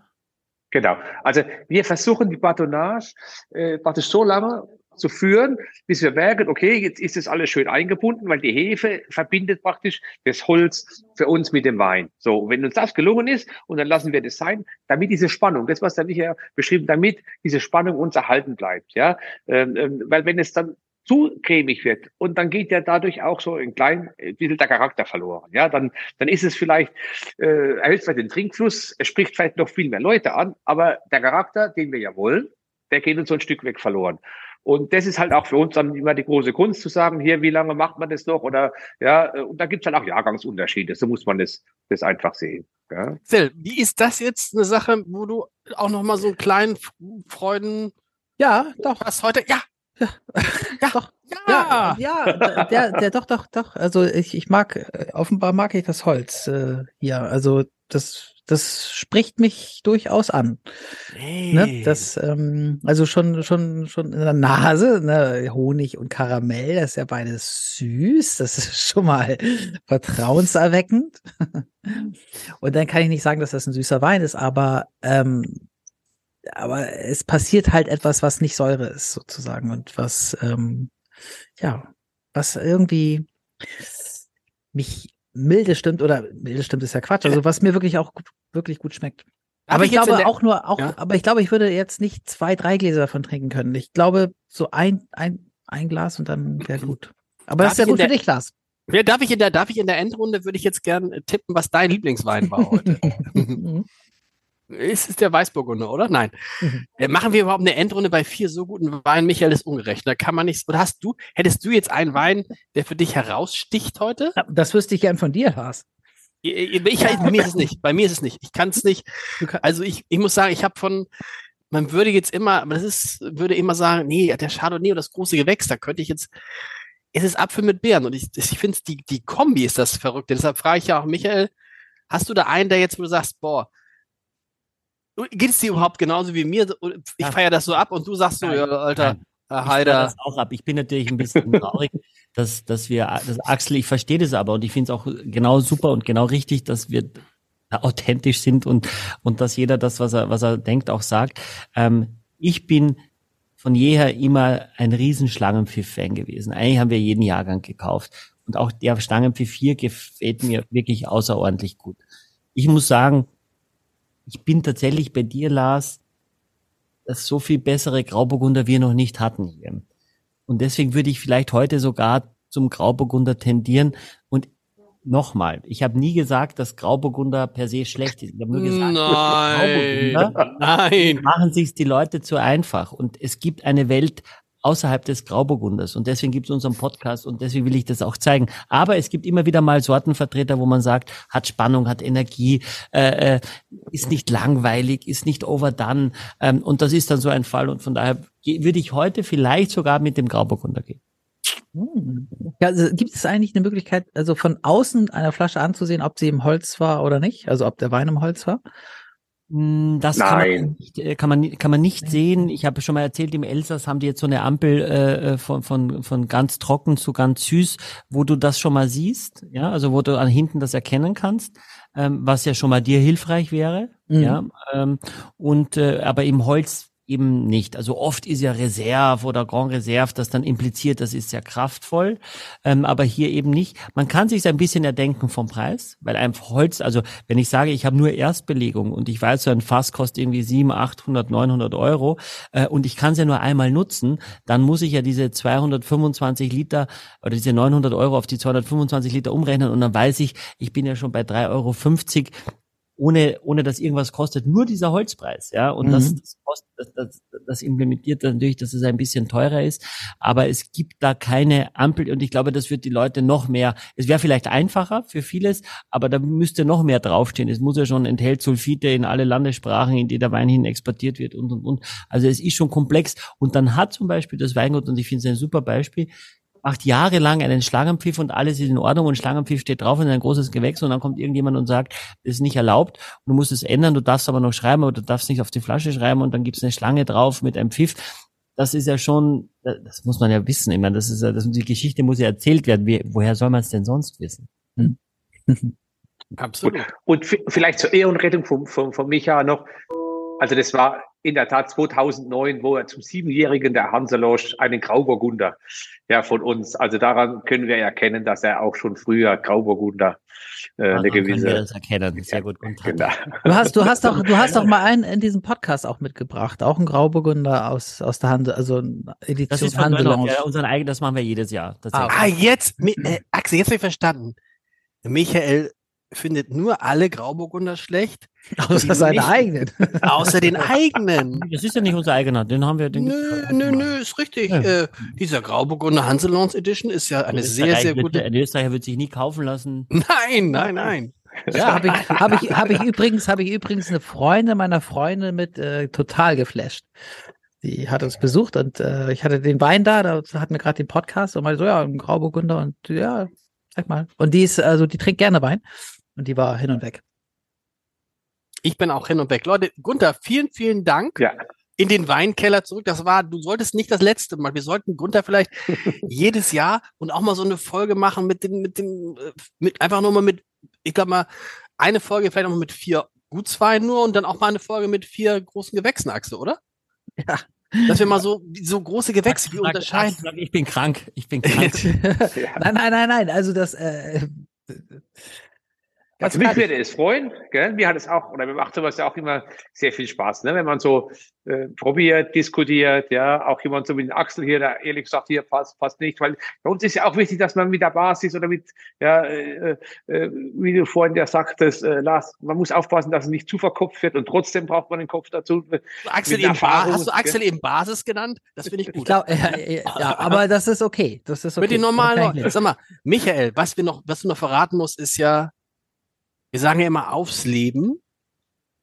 Genau. Also wir versuchen die Batonage äh, praktisch so lange zu führen, bis wir merken, okay, jetzt ist das alles schön eingebunden, weil die Hefe verbindet praktisch das Holz für uns mit dem Wein. So, wenn uns das gelungen ist, und dann lassen wir das sein, damit diese Spannung, das was der Michael beschrieben, damit diese Spannung uns erhalten bleibt, ja, ähm, ähm, weil wenn es dann zu cremig wird und dann geht ja dadurch auch so ein klein ein bisschen der Charakter verloren. Ja, dann, dann ist es vielleicht, äh, erhöht vielleicht den Trinkfluss, es spricht vielleicht noch viel mehr Leute an, aber der Charakter, den wir ja wollen, der geht uns so ein Stück weg verloren. Und das ist halt auch für uns dann immer die große Kunst zu sagen, hier, wie lange macht man das noch? Oder ja, und da gibt's halt auch Jahrgangsunterschiede. So muss man das, das einfach sehen. Ja. Phil, wie ist das jetzt eine Sache, wo du auch noch mal so einen kleinen Freuden Ja, doch. hast heute? Ja, Ja, ja, doch. ja. Ja, ja, der, der, doch, doch, doch. Also ich, ich mag, äh, offenbar mag ich das Holz äh, hier. Also das, das spricht mich durchaus an. Hey. Ne? Das, ähm, also schon, schon, schon in der Nase, ne? Honig und Karamell, das ist ja beides süß. Das ist *laughs* schon mal vertrauenserweckend. *laughs* und dann kann ich nicht sagen, dass das ein süßer Wein ist, aber ähm, aber es passiert halt etwas, was nicht Säure ist, sozusagen, und was, ähm, ja, was irgendwie mich milde stimmt, oder milde stimmt ist ja Quatsch, also was mir wirklich auch gut, wirklich gut schmeckt. Darf aber ich, in glaube auch nur, auch, Ja. aber ich glaube, ich würde jetzt nicht zwei, drei Gläser davon trinken können. Ich glaube, so ein, ein, ein Glas und dann wäre gut. Aber Darf das ist ja ich gut für dich, Lars. Ja, darf ich in der, darf ich in der Endrunde, würde ich jetzt gern tippen, was dein Lieblingswein war heute. *laughs* *laughs* Ist es der Weißburgunder, oder? Nein. Mhm. Äh, machen wir überhaupt eine Endrunde bei vier so guten Weinen? Michael ist ungerecht. Da kann man nichts. Oder hast du, hättest du jetzt einen Wein, der für dich heraussticht heute? Das wüsste ich gern von dir, Lars. Ich, ich, bei mir ist es nicht. Bei mir ist es nicht. Ich kann es nicht. Also ich, ich muss sagen, ich habe von, man würde jetzt immer, aber das ist, würde immer sagen, nee, der Chardonnay oder das große Gewächs, da könnte ich jetzt, es ist Apfel mit Beeren und ich, ich finde die, die Kombi ist das Verrückte. Deshalb frage ich ja auch Michael, hast du da einen, der jetzt, wo du sagst, boah, geht es dir überhaupt genauso wie mir? Ich feiere das so ab und du sagst so, ja, Alter. Herr Ich feier Haider, das auch ab. Ich bin natürlich ein bisschen traurig, *laughs* dass, dass wir, dass Axel, ich verstehe das aber und ich finde es auch genau super und genau richtig, dass wir authentisch sind und, und dass jeder das, was er, was er denkt, auch sagt. Ähm, ich bin von jeher immer ein riesen Schlangenpfiff-Fan gewesen. Eigentlich haben wir jeden Jahrgang gekauft. Und auch der Schlangenpfiff 4 gefällt mir wirklich außerordentlich gut. Ich muss sagen, ich bin tatsächlich bei dir, Lars, dass so viel bessere Grauburgunder wir noch nicht hatten hier. Und deswegen würde ich vielleicht heute sogar zum Grauburgunder tendieren. Und nochmal, ich habe nie gesagt, dass Grauburgunder per se schlecht ist. Ich habe nur gesagt, nein, Grauburgunder nein. machen sich die Leute zu einfach. Und es gibt eine Welt außerhalb des Grauburgunders. Und deswegen gibt es unseren Podcast und deswegen will ich das auch zeigen. Aber es gibt immer wieder mal Sortenvertreter, wo man sagt, hat Spannung, hat Energie, äh, äh, ist nicht langweilig, ist nicht overdone. Ähm, und das ist dann so ein Fall. Und von daher würde ich heute vielleicht sogar mit dem Grauburgunder gehen. Hm. Ja, also gibt es eigentlich eine Möglichkeit, also von außen einer Flasche anzusehen, ob sie im Holz war oder nicht? Also ob der Wein im Holz war? Mm, Das kann man, nicht, äh, kann, man, kann man nicht sehen. Ich habe schon mal erzählt, im Elsass haben die jetzt so eine Ampel äh, äh, von, von, von ganz trocken zu ganz süß, wo du das schon mal siehst, ja, also wo du an hinten das erkennen kannst, ähm, was ja schon mal dir hilfreich wäre, Mhm. ja, ähm, und äh, aber im Holz eben nicht. Also oft ist ja Reserve oder Grand Reserve, das dann impliziert, das ist sehr kraftvoll, ähm, aber hier eben nicht. Man kann sich ein bisschen erdenken vom Preis, weil einfach Holz, also wenn ich sage, ich habe nur Erstbelegung und ich weiß, so ein Fass kostet irgendwie 700, 800, 900 Euro äh, und ich kann es ja nur einmal nutzen, dann muss ich ja diese 225 Liter oder diese 900 Euro auf die 225 Liter umrechnen und dann weiß ich, ich bin ja schon bei 3,50 Euro ohne, ohne dass irgendwas kostet, nur dieser Holzpreis, ja, und das, Mhm. das, kostet, das, das, das implementiert natürlich, dass es ein bisschen teurer ist, aber es gibt da keine Ampel und ich glaube, das wird die Leute noch mehr, es wäre vielleicht einfacher für vieles, aber da müsste noch mehr draufstehen. Es muss ja schon enthält Sulfite in alle Landessprachen, in die der Wein hin exportiert wird und, und, und. Also es ist schon komplex und dann hat zum Beispiel das Weingut, und ich finde es ein super Beispiel, macht jahrelang einen Schlangenpfiff und alles ist in Ordnung und Schlangenpfiff steht drauf und ein großes Gewächs und dann kommt irgendjemand und sagt, das ist nicht erlaubt, du musst es ändern, du darfst aber noch schreiben, aber du darfst nicht auf die Flasche schreiben und dann gibt's eine Schlange drauf mit einem Pfiff. Das ist ja schon, das muss man ja wissen. Ich meine, das ist ja, das, die Geschichte muss ja erzählt werden. Wie, woher soll man es denn sonst wissen? Absolut. Und v- vielleicht zur Ehrenrettung von, von, von Micha noch. Also das war in der Tat 2009, wo er zum Siebenjährigen der Hanselosch einen Grauburgunder ja, von uns. Also daran können wir erkennen, dass er auch schon früher Grauburgunder äh, eine gewisse. Können wir das erkennen. Sehr gut. Genau. Du hast, du hast doch, du hast doch *laughs* mal einen in diesem Podcast auch mitgebracht, auch ein Grauburgunder aus, aus der Hand, also Edition Das ist von Hanselounge. ja, unseren eigenen, das machen wir jedes Jahr. Ah, Ah, jetzt, äh, Axel, jetzt habe ich verstanden. Michael findet nur alle Grauburgunder schlecht, *laughs* Außer seine nicht- eigenen. *laughs* außer den eigenen. *laughs* Das ist ja nicht unser eigener, den haben wir. Den Nö, nö, nö, ist richtig. Ja. Äh, dieser Grauburgunder Hanselons Edition ist ja eine sehr, sehr gute. Ein Österreicher wird sich nie kaufen lassen. Nein, nein, nein. Ja, habe ich, habe ich, habe ich übrigens, habe ich übrigens eine Freundin meiner Freunde mit äh, total geflasht. Die hat uns besucht und äh, ich hatte den Wein da, da hatten wir gerade den Podcast und meinte so, ja, ein Grauburgunder und ja, sag mal. Und die ist, also die trinkt gerne Wein und die war hin und weg. Ich bin auch hin und weg. Leute, Gunther, vielen, vielen Dank. Ja. In den Weinkeller zurück. Das war, du solltest nicht das letzte Mal. Wir sollten Gunther vielleicht *laughs* jedes Jahr und auch mal so eine Folge machen mit dem, mit dem, mit einfach nur mal mit, ich glaube mal, eine Folge vielleicht auch mal mit vier Gutsweinen nur und dann auch mal eine Folge mit vier großen Gewächsen, Axel, oder? Ja. Dass wir mal so, so große Gewächse, wie unterscheiden. Ich bin krank. Ich bin krank. *laughs* Nein, nein, nein, nein. Also das äh, Also mich würde es freuen, gell? Mir hat es auch, oder mir macht sowas ja auch immer sehr viel Spaß, ne? wenn man so äh, probiert, diskutiert, ja, auch jemand so wie den Axel hier, der ehrlich gesagt hier passt, passt nicht, weil bei uns ist ja auch wichtig, dass man mit der Basis oder mit, ja, äh, äh, wie du vorhin ja sagtest, äh, Lars, man muss aufpassen, dass es nicht zu verkopft wird und trotzdem braucht man den Kopf dazu. Axel mit eben Erfahrung, hast du Axel eben Basis genannt? Das finde ich ich gut. glaube, ja, ja, ja, aber das ist okay. Das ist okay. Mit den normalen. Sag mal, Michael, was wir noch, was du noch verraten musst, ist ja, wir sagen ja immer aufs Leben.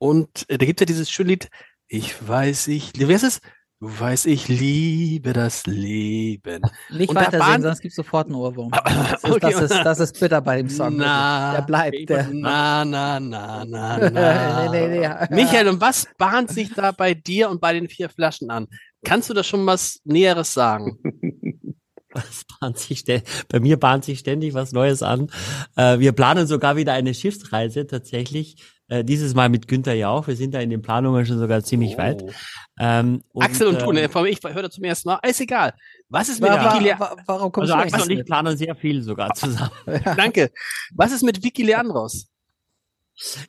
Und äh, da gibt ja dieses schöne Lied, ich weiß, ich, wie heißt es? Du weißt, ich liebe das Leben. Nicht Und da weiter waren- singen, sonst gibt's sofort einen Ohrwurm. *laughs* Das ist, das ist, das ist bitter bei dem Song. Na, der bleibt. Der, na, na, na, na, na. *laughs* nee, nee, nee, ja. Michael, und was bahnt sich da bei dir und bei den vier Flaschen an? Kannst du da schon was Näheres sagen? *laughs* Was bahnt sich Bei mir bahnt sich ständig was Neues an. Äh, wir planen sogar wieder eine Schiffsreise tatsächlich. Äh, dieses Mal mit Günther ja auch. Wir sind da in den Planungen schon sogar ziemlich weit. Oh. Ähm, Axel und du, ähm, ich höre da zum ersten Mal. Ist egal. Was ist mit Wa- wa- Vicky Le wa- warum kommst Also du Axel und ich mit? planen sehr viel sogar zusammen. *laughs* Danke. Was ist mit Vicky Leandros?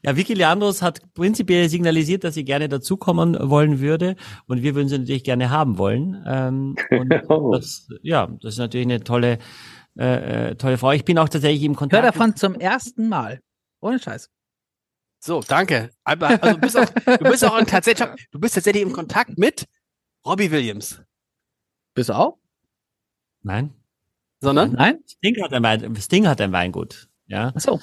Ja, Vicky Leandros hat prinzipiell signalisiert, dass sie gerne dazukommen wollen würde und wir würden sie natürlich gerne haben wollen. Ähm, und Oh. *laughs* das, ja, das ist natürlich eine tolle, äh, äh, tolle Frau. Ich bin auch tatsächlich im Kontakt. höre davon zum ersten Mal. Ohne Scheiß. So, danke. Aber, also du bist auch, du bist auch in tatsächlich, du bist tatsächlich im Kontakt mit Robbie Williams. Bist du auch? Nein, Sondern? Nein? Sting hat ein, Wein, Sting hat ein Weingut. Ja, Achso.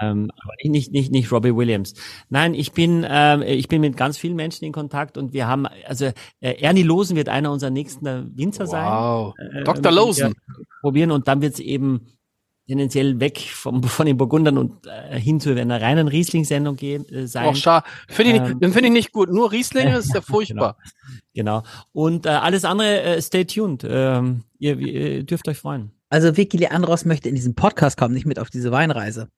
ähm, aber nicht, nicht, nicht Robbie Williams. Nein, ich bin, ähm, ich bin mit ganz vielen Menschen in Kontakt und wir haben, also äh, Ernie Losen wird einer unserer nächsten äh, Winzer sein. Wow. äh, Dr. Losen. Probieren und dann wird's eben tendenziell weg vom, von den Burgundern und äh, hin zu einer reinen Riesling-Sendung gehen, äh, sein. Och, schade. Finde ich, nicht- Ähm, den finde ich nicht gut. Nur Rieslinge ist ja *laughs* furchtbar. Genau. Und äh, alles andere, äh, stay tuned. Ähm, ihr, ihr dürft euch freuen. Also Vicky Leandros möchte in diesen Podcast kommen, nicht mit auf diese Weinreise.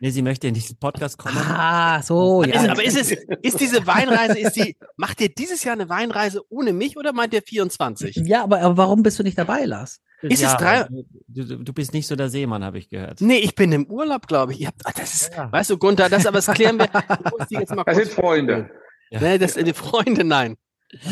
Nee, sie möchte in diesen Podcast kommen. Ah, so, ja. Ist, aber ist es, ist diese Weinreise, ist die, macht ihr dieses Jahr eine Weinreise ohne mich oder meint ihr 24? ja, aber, aber warum bist du nicht dabei, Lars? Ist es drei- Du, du, bist nicht so der Seemann, habe ich gehört. Nee, ich bin im Urlaub, glaube ich. Ihr habt, ah, das ist, Ja. weißt du, Gunther, das aber das klären wir. *laughs* Ich muss die jetzt mal Das sind Freunde. Ja. Nee, das sind die Freunde, nein.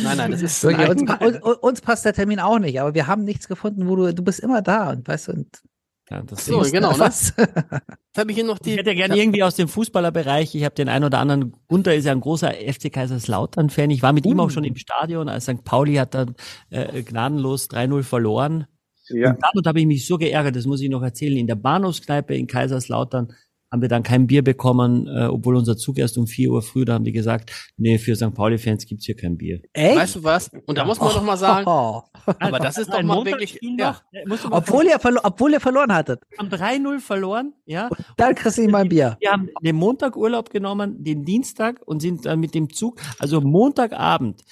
Nein, nein, das ist. Nein. uns, uns, uns passt der Termin auch nicht, aber wir haben nichts gefunden, wo du, du bist immer da und weißt du, und Ja, das So, genau, ne? was? Jetzt habe ich hier noch Ich die. hätte ja gerne irgendwie aus dem Fußballerbereich. Ich habe den einen oder anderen. Gunther ist ja ein großer FC Kaiserslautern-Fan. Ich war mit ihm auch schon im Stadion, als St. Pauli hat dann äh, gnadenlos 3-0 verloren. Ja. Und damit habe ich mich so geärgert, das muss ich noch erzählen. In der Bahnhofskneipe in Kaiserslautern haben wir dann kein Bier bekommen, äh, obwohl unser Zug erst um 4 Uhr früh, da haben die gesagt, nee, für St. Pauli-Fans gibt's hier kein Bier. Echt? Weißt du was? Und da muss man doch mal sagen, Oh. *laughs* aber das ist doch Ein mal wirklich. Montagsspiel Ja. noch, äh, Obwohl ihr, obwohl ihr verloren hattet. haben 3-0 verloren, ja. Dann kriegst du mal ein Bier. Wir haben den Montag Urlaub genommen, den Dienstag und sind dann mit dem Zug, also Montagabend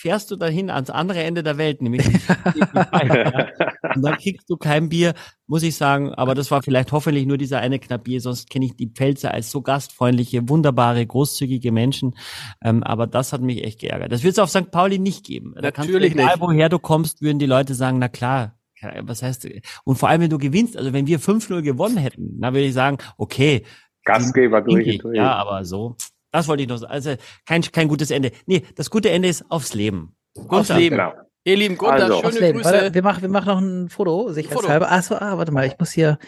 fährst du dahin ans andere Ende der Welt, nämlich *laughs* und dann kriegst du kein Bier, muss ich sagen, aber das war vielleicht hoffentlich nur dieser eine knapp Bier, sonst kenne ich die Pfälzer als so gastfreundliche, wunderbare, großzügige Menschen, ähm, aber das hat mich echt geärgert. Das wird es auf St. Pauli nicht geben. Da Natürlich du, egal, nicht. woher du kommst, würden die Leute sagen, na klar, was heißt, und vor allem, wenn du gewinnst, also wenn wir 5-0 gewonnen hätten, dann würde ich sagen, okay. Gastgeber durch durch. Ja, aber so, das wollte ich noch sagen. Also kein, kein gutes Ende. Nee, das gute Ende ist aufs Leben. Aufs Leben. Genau. Ihr lieben Gunther, Also. schöne Aufs Leben. Grüße. Warte, wir, machen, wir machen noch ein Foto, sicherheitshalber. Ach so, ah, warte mal, ich muss hier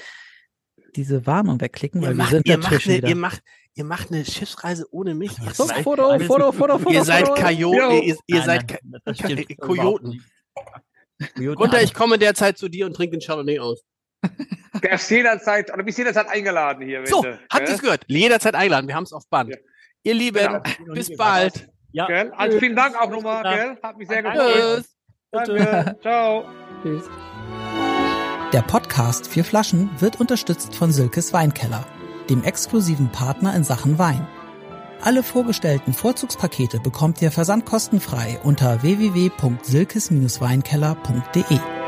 diese Warnung wegklicken, Ihr weil wir macht, sind ihr, macht eine, wieder. ihr, macht, ihr macht eine Schiffsreise ohne mich. Ihr So, seid, Foto, Foto. Foto, Foto. ihr seid Jo. ihr, ihr seid Kojoten. *laughs* Gunther, ich komme derzeit zu dir und trinke den Chardonnay aus. Der ist jederzeit, oder bist jederzeit eingeladen hier. So, habt ihr es gehört? Jederzeit eingeladen, wir haben es auf Band. Ihr Lieben, Genau. bis bald. Ja, Gell? Also vielen Dank auch nochmal, gell? Hat mich sehr gefreut. Tschüss. Danke. Ciao. Tschüss. Der Podcast Vier Flaschen wird unterstützt von Silkes Weinkeller, dem exklusiven Partner in Sachen Wein. Alle vorgestellten Vorzugspakete bekommt ihr versandkostenfrei unter www.silkes-weinkeller.de.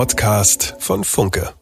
Podcast von Funke.